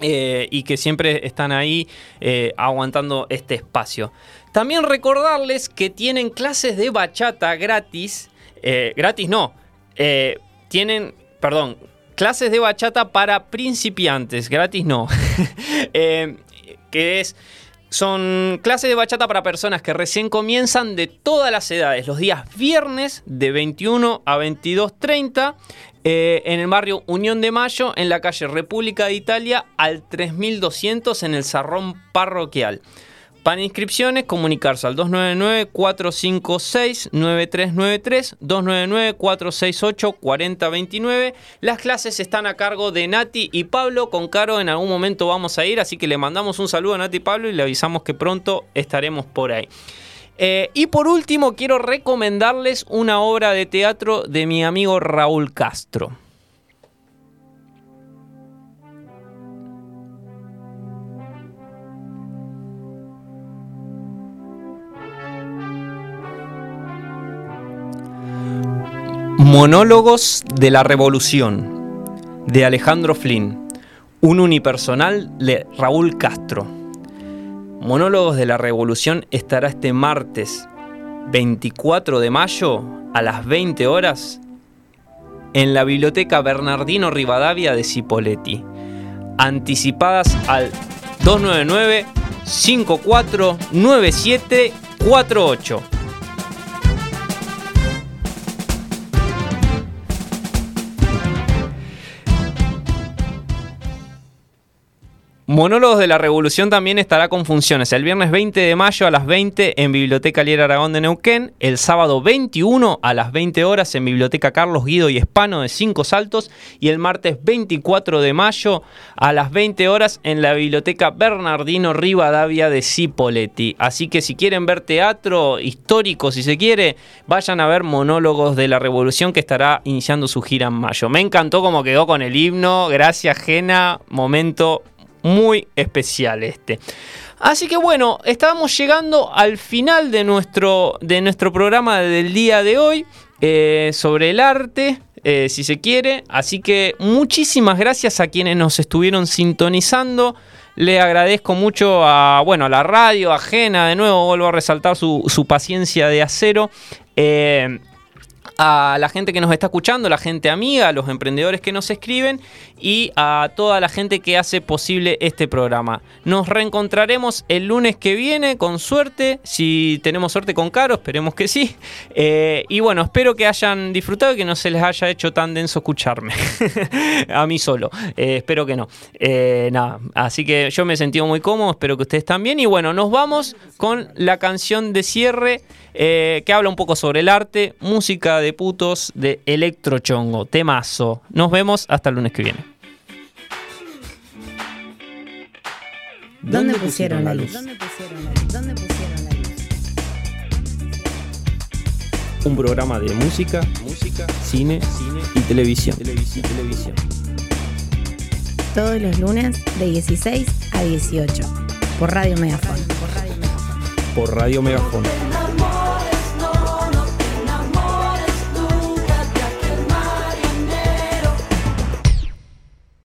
[SPEAKER 1] Eh, y que siempre están ahí eh, aguantando este espacio. También recordarles que tienen clases de bachata gratis. Eh, gratis no. tienen, perdón, clases de bachata para principiantes. Gratis no. que es... Son clases de bachata para personas que recién comienzan de todas las edades, los días viernes de 21 a 22.30 eh, en el barrio Unión de Mayo, en la calle República de Italia, al 3200 en el Sarrón Parroquial. Para inscripciones, comunicarse al 299-456-9393, 299-468-4029. Las clases están a cargo de Nati y Pablo. Con Caro en algún momento vamos a ir, así que le mandamos un saludo a Nati y Pablo y le avisamos que pronto estaremos por ahí. Eh, y por último, quiero recomendarles una obra de teatro de mi amigo Raúl Castro. Monólogos de la Revolución, de Alejandro Flynn. Un unipersonal de Raúl Castro. Monólogos de la Revolución estará este martes 24 de mayo a las 20 horas en la Biblioteca Bernardino Rivadavia de Cipoletti. Anticipadas al 299 549748. Monólogos de la Revolución también estará con funciones. El viernes 20 de mayo a las 20 en Biblioteca Lier Aragón de Neuquén, el sábado 21 a las 20 horas en Biblioteca Carlos Guido y Espano de Cinco Saltos. Y el martes 24 de mayo a las 20 horas en la Biblioteca Bernardino Rivadavia de Cipoletti. Así que si quieren ver teatro histórico, si se quiere, vayan a ver Monólogos de la Revolución que estará iniciando su gira en mayo. Me encantó como quedó con el himno, gracias Jena, momento muy especial este. Así que bueno, estábamos llegando al final de nuestro, de nuestro programa del día de hoy eh, sobre el arte. Eh, si se quiere, así que muchísimas gracias a quienes nos estuvieron sintonizando. Le agradezco mucho a, bueno, a la radio, ajena, de nuevo vuelvo a resaltar su, su paciencia de acero. Eh, a la gente que nos está escuchando, la gente amiga, a los emprendedores que nos escriben y a toda la gente que hace posible este programa. Nos reencontraremos el lunes que viene con suerte, si tenemos suerte con Caro, esperemos que sí. Eh, y bueno, espero que hayan disfrutado y que no se les haya hecho tan denso escucharme. a mí solo, eh, espero que no. Eh, nada, así que yo me he sentido muy cómodo, espero que ustedes también. Y bueno, nos vamos con la canción de cierre. que habla un poco sobre el arte, música de putos de Electrochongo, temazo. Nos vemos hasta el lunes que viene.
[SPEAKER 10] ¿Dónde pusieron la luz?
[SPEAKER 1] Un programa de música, música, cine, cine y televisión. televisión. televisión.
[SPEAKER 10] Todos los lunes de 16 a 18 por Radio Megafon.
[SPEAKER 1] Por Radio Megafon.